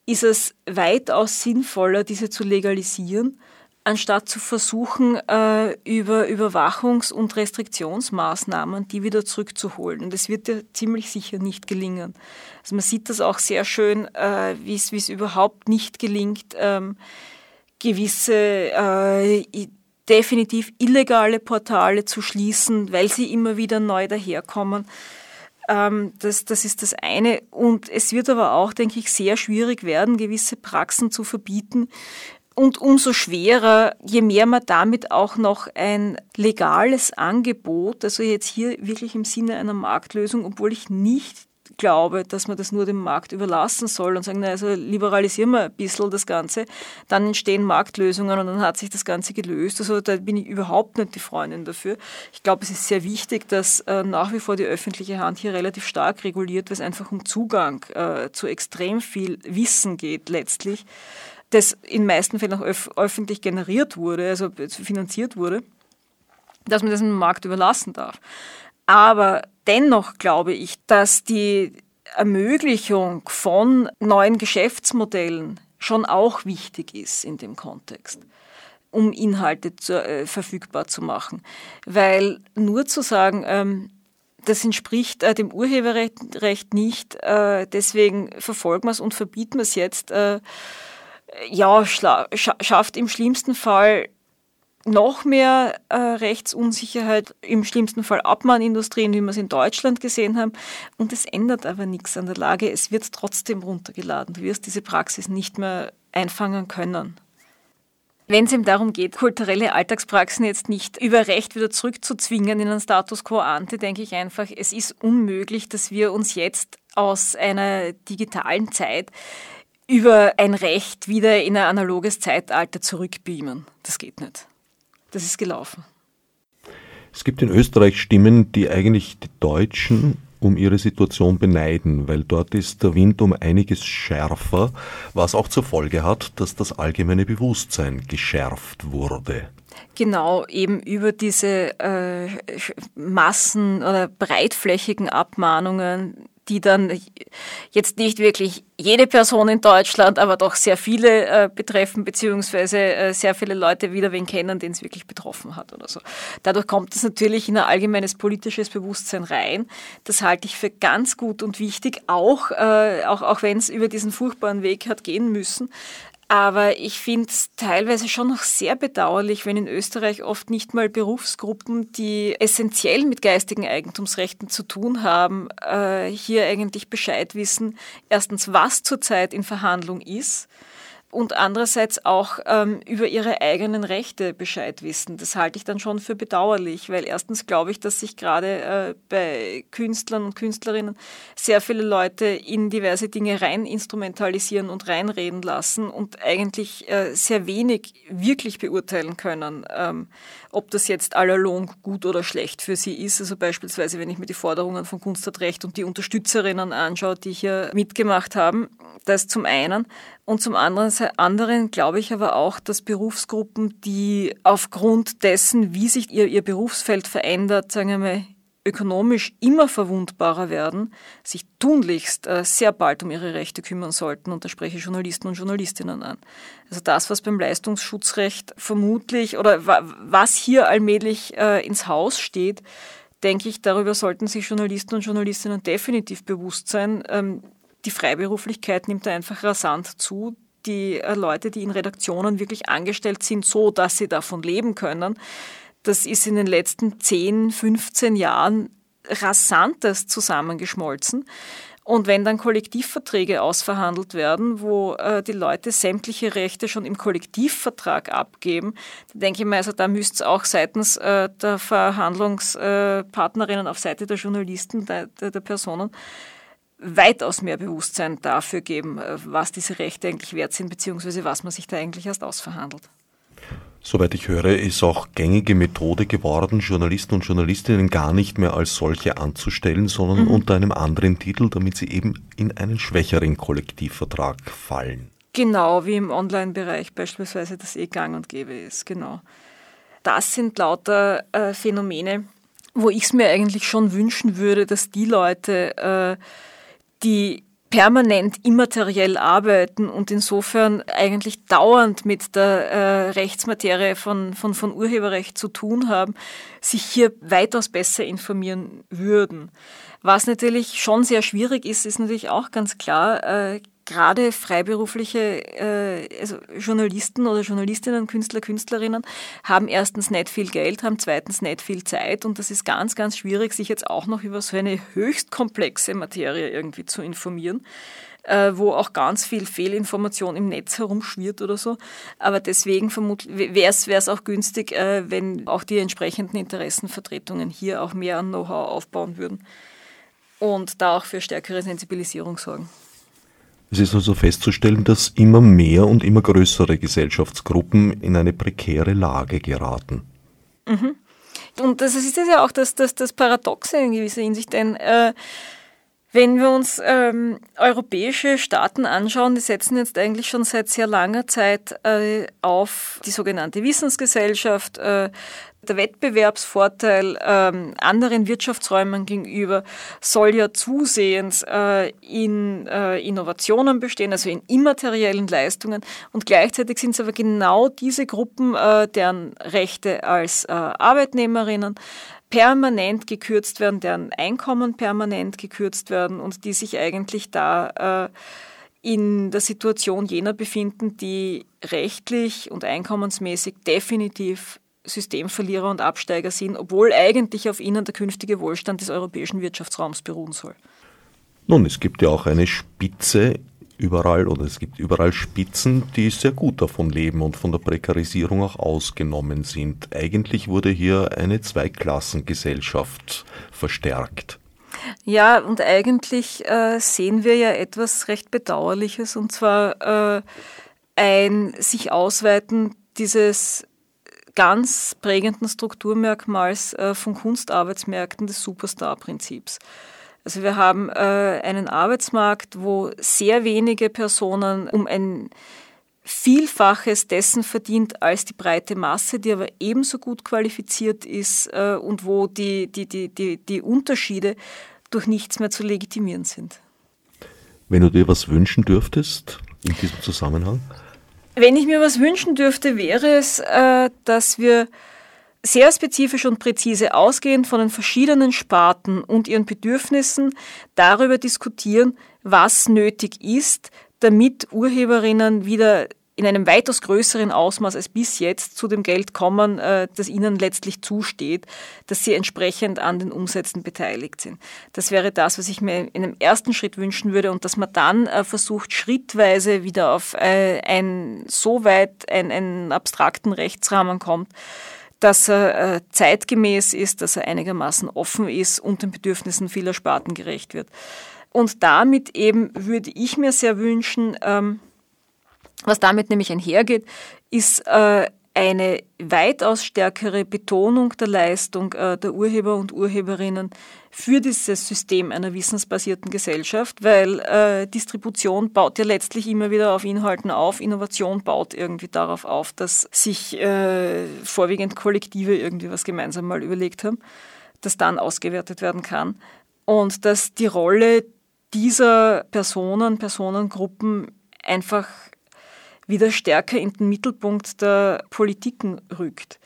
ist es weitaus sinnvoller, diese zu legalisieren, anstatt zu versuchen, äh, über Überwachungs- und Restriktionsmaßnahmen die wieder zurückzuholen. Und das wird dir ziemlich sicher nicht gelingen. Also man sieht das auch sehr schön, äh, wie es überhaupt nicht gelingt, ähm, gewisse äh, definitiv illegale Portale zu schließen, weil sie immer wieder neu daherkommen. Ähm, das, das ist das eine. Und es wird aber auch, denke ich, sehr schwierig werden, gewisse Praxen zu verbieten, und umso schwerer, je mehr man damit auch noch ein legales Angebot, also jetzt hier wirklich im Sinne einer Marktlösung, obwohl ich nicht glaube, dass man das nur dem Markt überlassen soll und sagen, na, also liberalisieren wir ein bisschen das Ganze, dann entstehen Marktlösungen und dann hat sich das Ganze gelöst. Also da bin ich überhaupt nicht die Freundin dafür. Ich glaube, es ist sehr wichtig, dass äh, nach wie vor die öffentliche Hand hier relativ stark reguliert, weil es einfach um Zugang äh, zu extrem viel Wissen geht letztlich das in meisten Fällen auch öf öffentlich generiert wurde, also finanziert wurde, dass man das dem Markt überlassen darf. Aber dennoch glaube ich, dass die Ermöglichung von neuen Geschäftsmodellen schon auch wichtig ist in dem Kontext um Inhalte zu, äh, verfügbar zu machen. Weil nur zu sagen, ähm, das entspricht äh, dem Urheberrecht nicht, äh, deswegen verfolgen wir es und verbieten wir es jetzt, ja, schafft im schlimmsten Fall noch mehr äh, Rechtsunsicherheit, im schlimmsten Fall Abmahnindustrien, wie wir es in Deutschland gesehen haben. Und es ändert aber nichts an der Lage. Es wird trotzdem runtergeladen. Du wirst diese Praxis nicht mehr einfangen können. Wenn es eben darum geht, kulturelle Alltagspraxen jetzt nicht über Recht wieder zurückzuzwingen in einen Status quo ante, denke ich einfach, es ist unmöglich, dass wir uns jetzt aus einer digitalen Zeit über ein Recht wieder in ein analoges Zeitalter zurückbeamen. Das geht nicht. Das ist gelaufen. Es gibt in Österreich Stimmen, die eigentlich die Deutschen um ihre Situation beneiden, weil dort ist der Wind um einiges schärfer, was auch zur Folge hat, dass das allgemeine Bewusstsein geschärft wurde. Genau, eben über diese äh, Massen oder breitflächigen Abmahnungen, die dann jetzt nicht wirklich jede Person in Deutschland, aber doch sehr viele äh, betreffen, beziehungsweise äh, sehr viele Leute wieder wen kennen, den es wirklich betroffen hat oder so. Dadurch kommt es natürlich in ein allgemeines politisches Bewusstsein rein. Das halte ich für ganz gut und wichtig, auch, äh, auch, auch wenn es über diesen furchtbaren Weg hat gehen müssen. Aber ich finde es teilweise schon noch sehr bedauerlich, wenn in Österreich oft nicht mal Berufsgruppen, die essentiell mit geistigen Eigentumsrechten zu tun haben, äh, hier eigentlich Bescheid wissen. Erstens, was zurzeit in Verhandlung ist und andererseits auch ähm, über ihre eigenen Rechte Bescheid wissen. Das halte ich dann schon für bedauerlich, weil erstens glaube ich, dass sich gerade äh, bei Künstlern und Künstlerinnen sehr viele Leute in diverse Dinge rein instrumentalisieren und reinreden lassen und eigentlich äh, sehr wenig wirklich beurteilen können, ähm, ob das jetzt allalong gut oder schlecht für sie ist. Also beispielsweise, wenn ich mir die Forderungen von Kunst hat Recht und die Unterstützerinnen anschaue, die hier mitgemacht haben, das zum einen. Und zum anderen, anderen glaube ich aber auch, dass Berufsgruppen, die aufgrund dessen, wie sich ihr, ihr Berufsfeld verändert, sagen wir mal, ökonomisch immer verwundbarer werden, sich tunlichst äh, sehr bald um ihre Rechte kümmern sollten. Und da spreche ich Journalisten und Journalistinnen an. Also das, was beim Leistungsschutzrecht vermutlich oder was hier allmählich äh, ins Haus steht, denke ich, darüber sollten sich Journalisten und Journalistinnen definitiv bewusst sein. Ähm, die Freiberuflichkeit nimmt da einfach rasant zu. Die äh, Leute, die in Redaktionen wirklich angestellt sind, so dass sie davon leben können, das ist in den letzten 10, 15 Jahren rasantes zusammengeschmolzen. Und wenn dann Kollektivverträge ausverhandelt werden, wo äh, die Leute sämtliche Rechte schon im Kollektivvertrag abgeben, dann denke ich mir, also da müsste es auch seitens äh, der Verhandlungspartnerinnen auf Seite der Journalisten, der, der, der Personen, weitaus mehr Bewusstsein dafür geben, äh, was diese Rechte eigentlich wert sind, beziehungsweise was man sich da eigentlich erst ausverhandelt. Soweit ich höre, ist auch gängige Methode geworden, Journalisten und Journalistinnen gar nicht mehr als solche anzustellen, sondern mhm. unter einem anderen Titel, damit sie eben in einen schwächeren Kollektivvertrag fallen. Genau, wie im Online-Bereich beispielsweise das eh gang und gäbe ist, genau. Das sind lauter äh, Phänomene, wo ich es mir eigentlich schon wünschen würde, dass die Leute äh, die permanent immateriell arbeiten und insofern eigentlich dauernd mit der äh, Rechtsmaterie von, von, von Urheberrecht zu tun haben, sich hier weitaus besser informieren würden. Was natürlich schon sehr schwierig ist, ist natürlich auch ganz klar, äh, gerade freiberufliche äh, also Journalisten oder Journalistinnen, Künstler, Künstlerinnen haben erstens nicht viel Geld, haben zweitens nicht viel Zeit und das ist ganz, ganz schwierig, sich jetzt auch noch über so eine höchst komplexe Materie irgendwie zu informieren. Äh, wo auch ganz viel Fehlinformation im Netz herumschwirrt oder so. Aber deswegen wäre es auch günstig, äh, wenn auch die entsprechenden Interessenvertretungen hier auch mehr an Know-how aufbauen würden und da auch für stärkere Sensibilisierung sorgen. Es ist also festzustellen, dass immer mehr und immer größere Gesellschaftsgruppen in eine prekäre Lage geraten. Mhm. Und das ist ja auch das, das, das Paradoxe in gewisser Hinsicht, denn äh, wenn wir uns ähm, europäische Staaten anschauen, die setzen jetzt eigentlich schon seit sehr langer Zeit äh, auf die sogenannte Wissensgesellschaft. Äh, Der Wettbewerbsvorteil ähm, anderen Wirtschaftsräumen gegenüber soll ja zusehends äh, in äh, Innovationen bestehen, also in immateriellen Leistungen. Und gleichzeitig sind es aber genau diese Gruppen, äh, deren Rechte als äh, Arbeitnehmerinnen permanent gekürzt werden, deren Einkommen permanent gekürzt werden und die sich eigentlich da äh, in der Situation jener befinden, die rechtlich und einkommensmäßig definitiv Systemverlierer und Absteiger sind, obwohl eigentlich auf ihnen der künftige Wohlstand des europäischen Wirtschaftsraums beruhen soll. Nun, es gibt ja auch eine Spitze überall oder es gibt überall Spitzen, die sehr gut davon leben und von der Prekarisierung auch ausgenommen sind. Eigentlich wurde hier eine Zweiklassengesellschaft verstärkt. Ja, und eigentlich äh, sehen wir ja etwas recht Bedauerliches, und zwar äh, ein sich ausweiten dieses ganz prägenden Strukturmerkmals äh, von Kunstarbeitsmärkten des Superstar-Prinzips. Also wir haben äh, einen Arbeitsmarkt, wo sehr wenige Personen um ein Vielfaches dessen verdient als die breite Masse, die aber ebenso gut qualifiziert ist äh, und wo die, die, die, die, die Unterschiede durch nichts mehr zu legitimieren sind. Wenn du dir was wünschen dürftest in diesem Zusammenhang? Wenn ich mir was wünschen dürfte, wäre es, äh, dass wir sehr spezifisch und präzise ausgehend von den verschiedenen Sparten und ihren Bedürfnissen darüber diskutieren, was nötig ist, damit Urheberinnen wieder in einem weitaus größeren Ausmaß als bis jetzt zu dem Geld kommen, äh, das ihnen letztlich zusteht, dass sie entsprechend an den Umsätzen beteiligt sind. Das wäre das, was ich mir in einem ersten Schritt wünschen würde und dass man dann äh, versucht, schrittweise wieder auf äh, ein so weit einen, einen abstrakten Rechtsrahmen kommt, dass er zeitgemäß ist, dass er einigermaßen offen ist und den Bedürfnissen vieler Sparten gerecht wird. Und damit eben würde ich mir sehr wünschen, ähm, was damit nämlich einhergeht, ist äh, eine weitaus stärkere Betonung der Leistung äh, der Urheber und Urheberinnen für dieses System einer wissensbasierten Gesellschaft, weil äh, Distribution baut ja letztlich immer wieder auf Inhalten auf, Innovation baut irgendwie darauf auf, dass sich äh, vorwiegend Kollektive irgendwie was gemeinsam mal überlegt haben, das dann ausgewertet werden kann. Und dass die Rolle dieser Personen, Personengruppen einfach wieder stärker in den Mittelpunkt der Politiken rückt.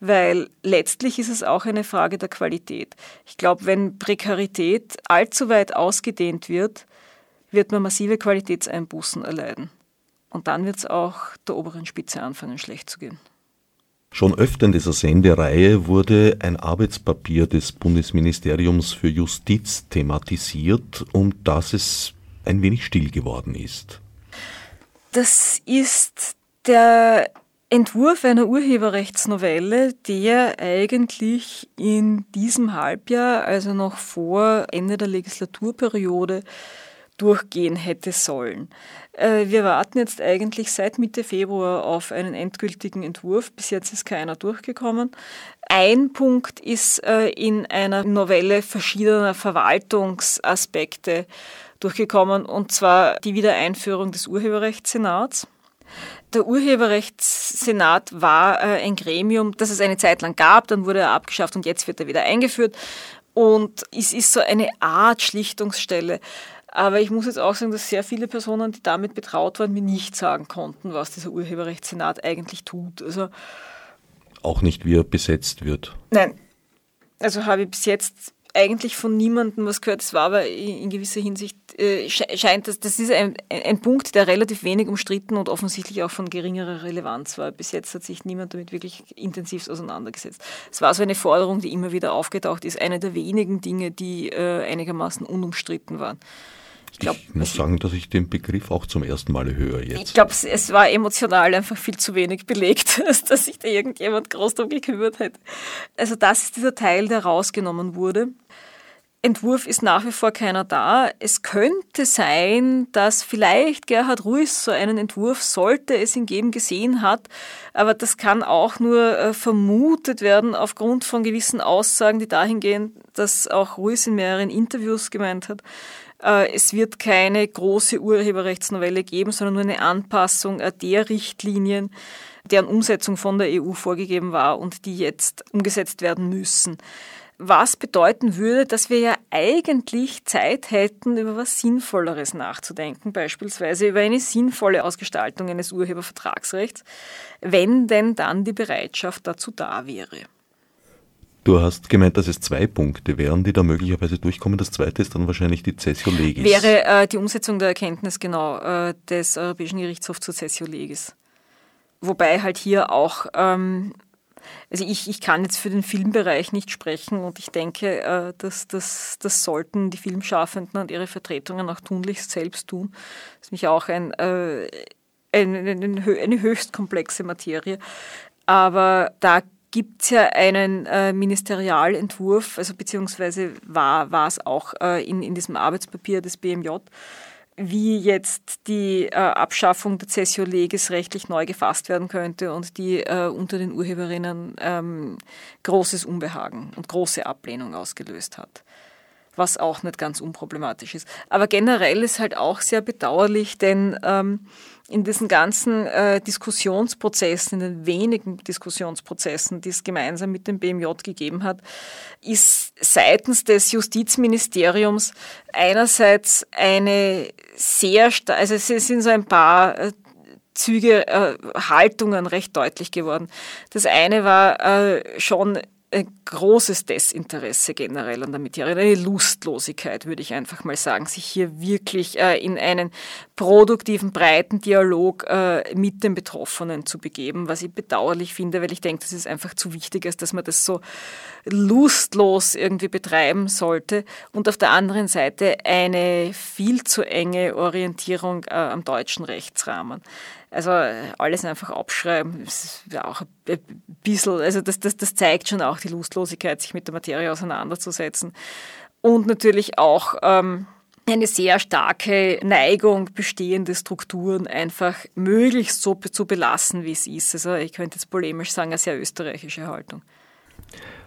Weil letztlich ist es auch eine Frage der Qualität. Ich glaube, wenn Prekarität allzu weit ausgedehnt wird, wird man massive Qualitätseinbußen erleiden. Und dann wird es auch der oberen Spitze anfangen, schlecht zu gehen. Schon öfter in dieser Sendereihe wurde ein Arbeitspapier des Bundesministeriums für Justiz thematisiert, um das es ein wenig still geworden ist. Das ist der Entwurf einer Urheberrechtsnovelle, der eigentlich in diesem Halbjahr, also noch vor Ende der Legislaturperiode, durchgehen hätte sollen. Äh, wir warten jetzt eigentlich seit Mitte Februar auf einen endgültigen Entwurf. Bis jetzt ist keiner durchgekommen. Ein Punkt ist äh, in einer Novelle verschiedener Verwaltungsaspekte durchgekommen, und zwar die Wiedereinführung des Urheberrechtssenats. Der Urheberrechtssenat war äh, ein Gremium, das es eine Zeit lang gab, dann wurde er abgeschafft und jetzt wird er wieder eingeführt. Und es ist so eine Art Schlichtungsstelle. Aber ich muss jetzt auch sagen, dass sehr viele Personen, die damit betraut waren, mir nicht sagen konnten, was dieser Urheberrechtssenat eigentlich tut. Also auch nicht, wie er besetzt wird. Nein. Also habe ich bis jetzt eigentlich von niemandem was gehört. Es war aber in gewisser Hinsicht, äh, scheint das, das ist ein, ein Punkt, der relativ wenig umstritten und offensichtlich auch von geringerer Relevanz war. Bis jetzt hat sich niemand damit wirklich intensiv auseinandergesetzt. Es war so eine Forderung, die immer wieder aufgetaucht ist, eine der wenigen Dinge, die äh, einigermaßen unumstritten waren. Ich, glaub, ich muss sagen, dass ich den Begriff auch zum ersten Mal höre jetzt. Ich glaube, es war emotional einfach viel zu wenig belegt, dass sich da irgendjemand groß darum gekümmert hätte. Also das ist dieser Teil, der rausgenommen wurde. Entwurf ist nach wie vor keiner da. Es könnte sein, dass vielleicht Gerhard Ruiz so einen Entwurf, sollte es ihn geben, gesehen hat, aber das kann auch nur äh, vermutet werden aufgrund von gewissen Aussagen, die dahin gehen, dass auch Ruiz in mehreren Interviews gemeint hat, es wird keine große Urheberrechtsnovelle geben, sondern nur eine Anpassung äh, der Richtlinien, deren Umsetzung von der EU vorgegeben war und die jetzt umgesetzt werden müssen. Was bedeuten würde, dass wir ja eigentlich Zeit hätten, über was Sinnvolleres nachzudenken, beispielsweise über eine sinnvolle Ausgestaltung eines Urhebervertragsrechts, wenn denn dann die Bereitschaft dazu da wäre. Du hast gemeint, dass es zwei Punkte wären, die da möglicherweise durchkommen. Das zweite ist dann wahrscheinlich die Cessio Legis. Wäre äh, die Umsetzung der Erkenntnis genau äh, des Europäischen Gerichtshofs zur Cessio Legis. Wobei halt hier auch, ähm, also ich, ich kann jetzt für den Filmbereich nicht sprechen und ich denke, äh, dass, dass, das sollten die Filmschaffenden und ihre Vertretungen auch tunlichst selbst tun. Das ist nämlich auch ein, äh, ein, ein, eine höchst komplexe Materie. Aber da gibt es ja einen äh, Ministerialentwurf, also beziehungsweise war, es auch äh, in, in diesem Arbeitspapier des BMJ, wie jetzt die äh, Abschaffung der Cessio Legis rechtlich neu gefasst werden könnte und die äh, unter den Urheberinnen ähm, großes Unbehagen und große Ablehnung ausgelöst hat was auch nicht ganz unproblematisch ist. Aber generell ist halt auch sehr bedauerlich, denn ähm, in diesen ganzen äh, Diskussionsprozessen, in den wenigen Diskussionsprozessen, die es gemeinsam mit dem BMJ gegeben hat, ist seitens des Justizministeriums einerseits eine sehr, also es sind so ein paar äh, Züge, äh, Haltungen recht deutlich geworden. Das eine war äh, schon ein großes Desinteresse generell an der Materie, eine Lustlosigkeit, würde ich einfach mal sagen, sich hier wirklich äh, in einen produktiven, breiten Dialog äh, mit den Betroffenen zu begeben, was ich bedauerlich finde, weil ich denke, das ist einfach zu wichtig, als dass man das so lustlos irgendwie betreiben sollte. Und auf der anderen Seite eine viel zu enge Orientierung äh, am deutschen Rechtsrahmen. Also alles einfach abschreiben, ist auch ein bisschen, also das, das, das zeigt schon auch die Lustlosigkeit, sich mit der Materie auseinanderzusetzen. Und natürlich auch ähm, eine sehr starke Neigung, bestehende Strukturen einfach möglichst so zu belassen, wie es ist. Also ich könnte jetzt polemisch sagen, eine sehr österreichische Haltung.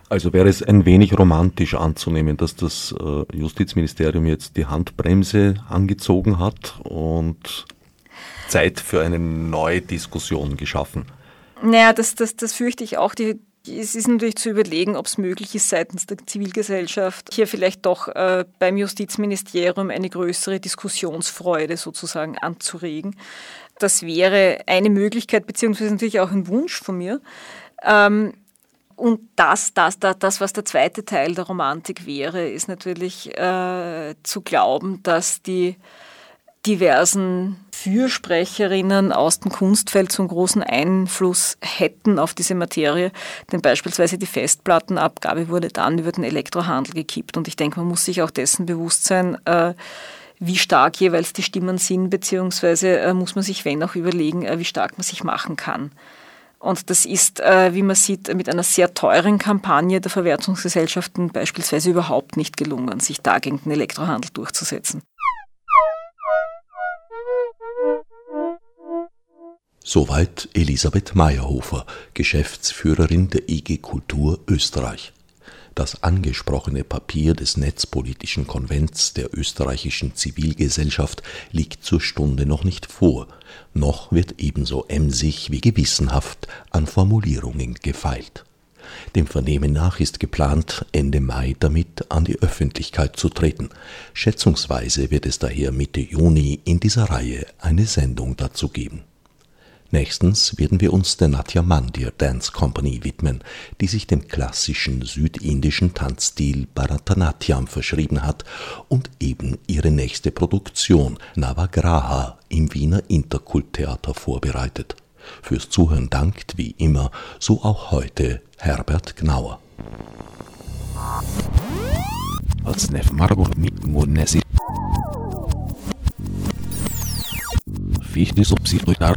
Also wäre es ein wenig romantisch anzunehmen, dass das äh, Justizministerium jetzt die Handbremse angezogen hat und Zeit für eine neue Diskussion geschaffen. Naja, das, das, das fürchte ich auch. Die, es ist natürlich zu überlegen, ob es möglich ist, seitens der Zivilgesellschaft hier vielleicht doch äh, beim Justizministerium eine größere Diskussionsfreude sozusagen anzuregen. Das wäre eine Möglichkeit, beziehungsweise natürlich auch ein Wunsch von mir. Ähm, und das, das, das, das, was der zweite Teil der Romantik wäre, ist natürlich äh, zu glauben, dass die diversen Fürsprecherinnen aus dem Kunstfeld zum großen Einfluss hätten auf diese Materie. Denn beispielsweise die Festplattenabgabe wurde dann über den Elektrohandel gekippt. Und ich denke, man muss sich auch dessen bewusst sein, äh, wie stark jeweils die Stimmen sind, beziehungsweise äh, muss man sich, wenn auch überlegen, äh, wie stark man sich machen kann. Und das ist, wie man sieht, mit einer sehr teuren Kampagne der Verwertungsgesellschaften beispielsweise überhaupt nicht gelungen, sich da gegen den Elektrohandel durchzusetzen. Soweit Elisabeth Meyerhofer, Geschäftsführerin der IG Kultur Österreich. Das angesprochene Papier des Netzpolitischen Konvents der österreichischen Zivilgesellschaft liegt zur Stunde noch nicht vor, noch wird ebenso emsig wie gewissenhaft an Formulierungen gefeilt. Dem Vernehmen nach ist geplant, Ende Mai damit an die Öffentlichkeit zu treten. Schätzungsweise wird es daher Mitte Juni in dieser Reihe eine Sendung dazu geben. Nächstens werden wir uns der Natya Mandir Dance Company widmen, die sich dem klassischen südindischen Tanzstil Bharatanatyam verschrieben hat und eben ihre nächste Produktion Navagraha im Wiener Interkulttheater vorbereitet. Fürs Zuhören dankt wie immer, so auch heute Herbert Gnauer. Fichte subsidiar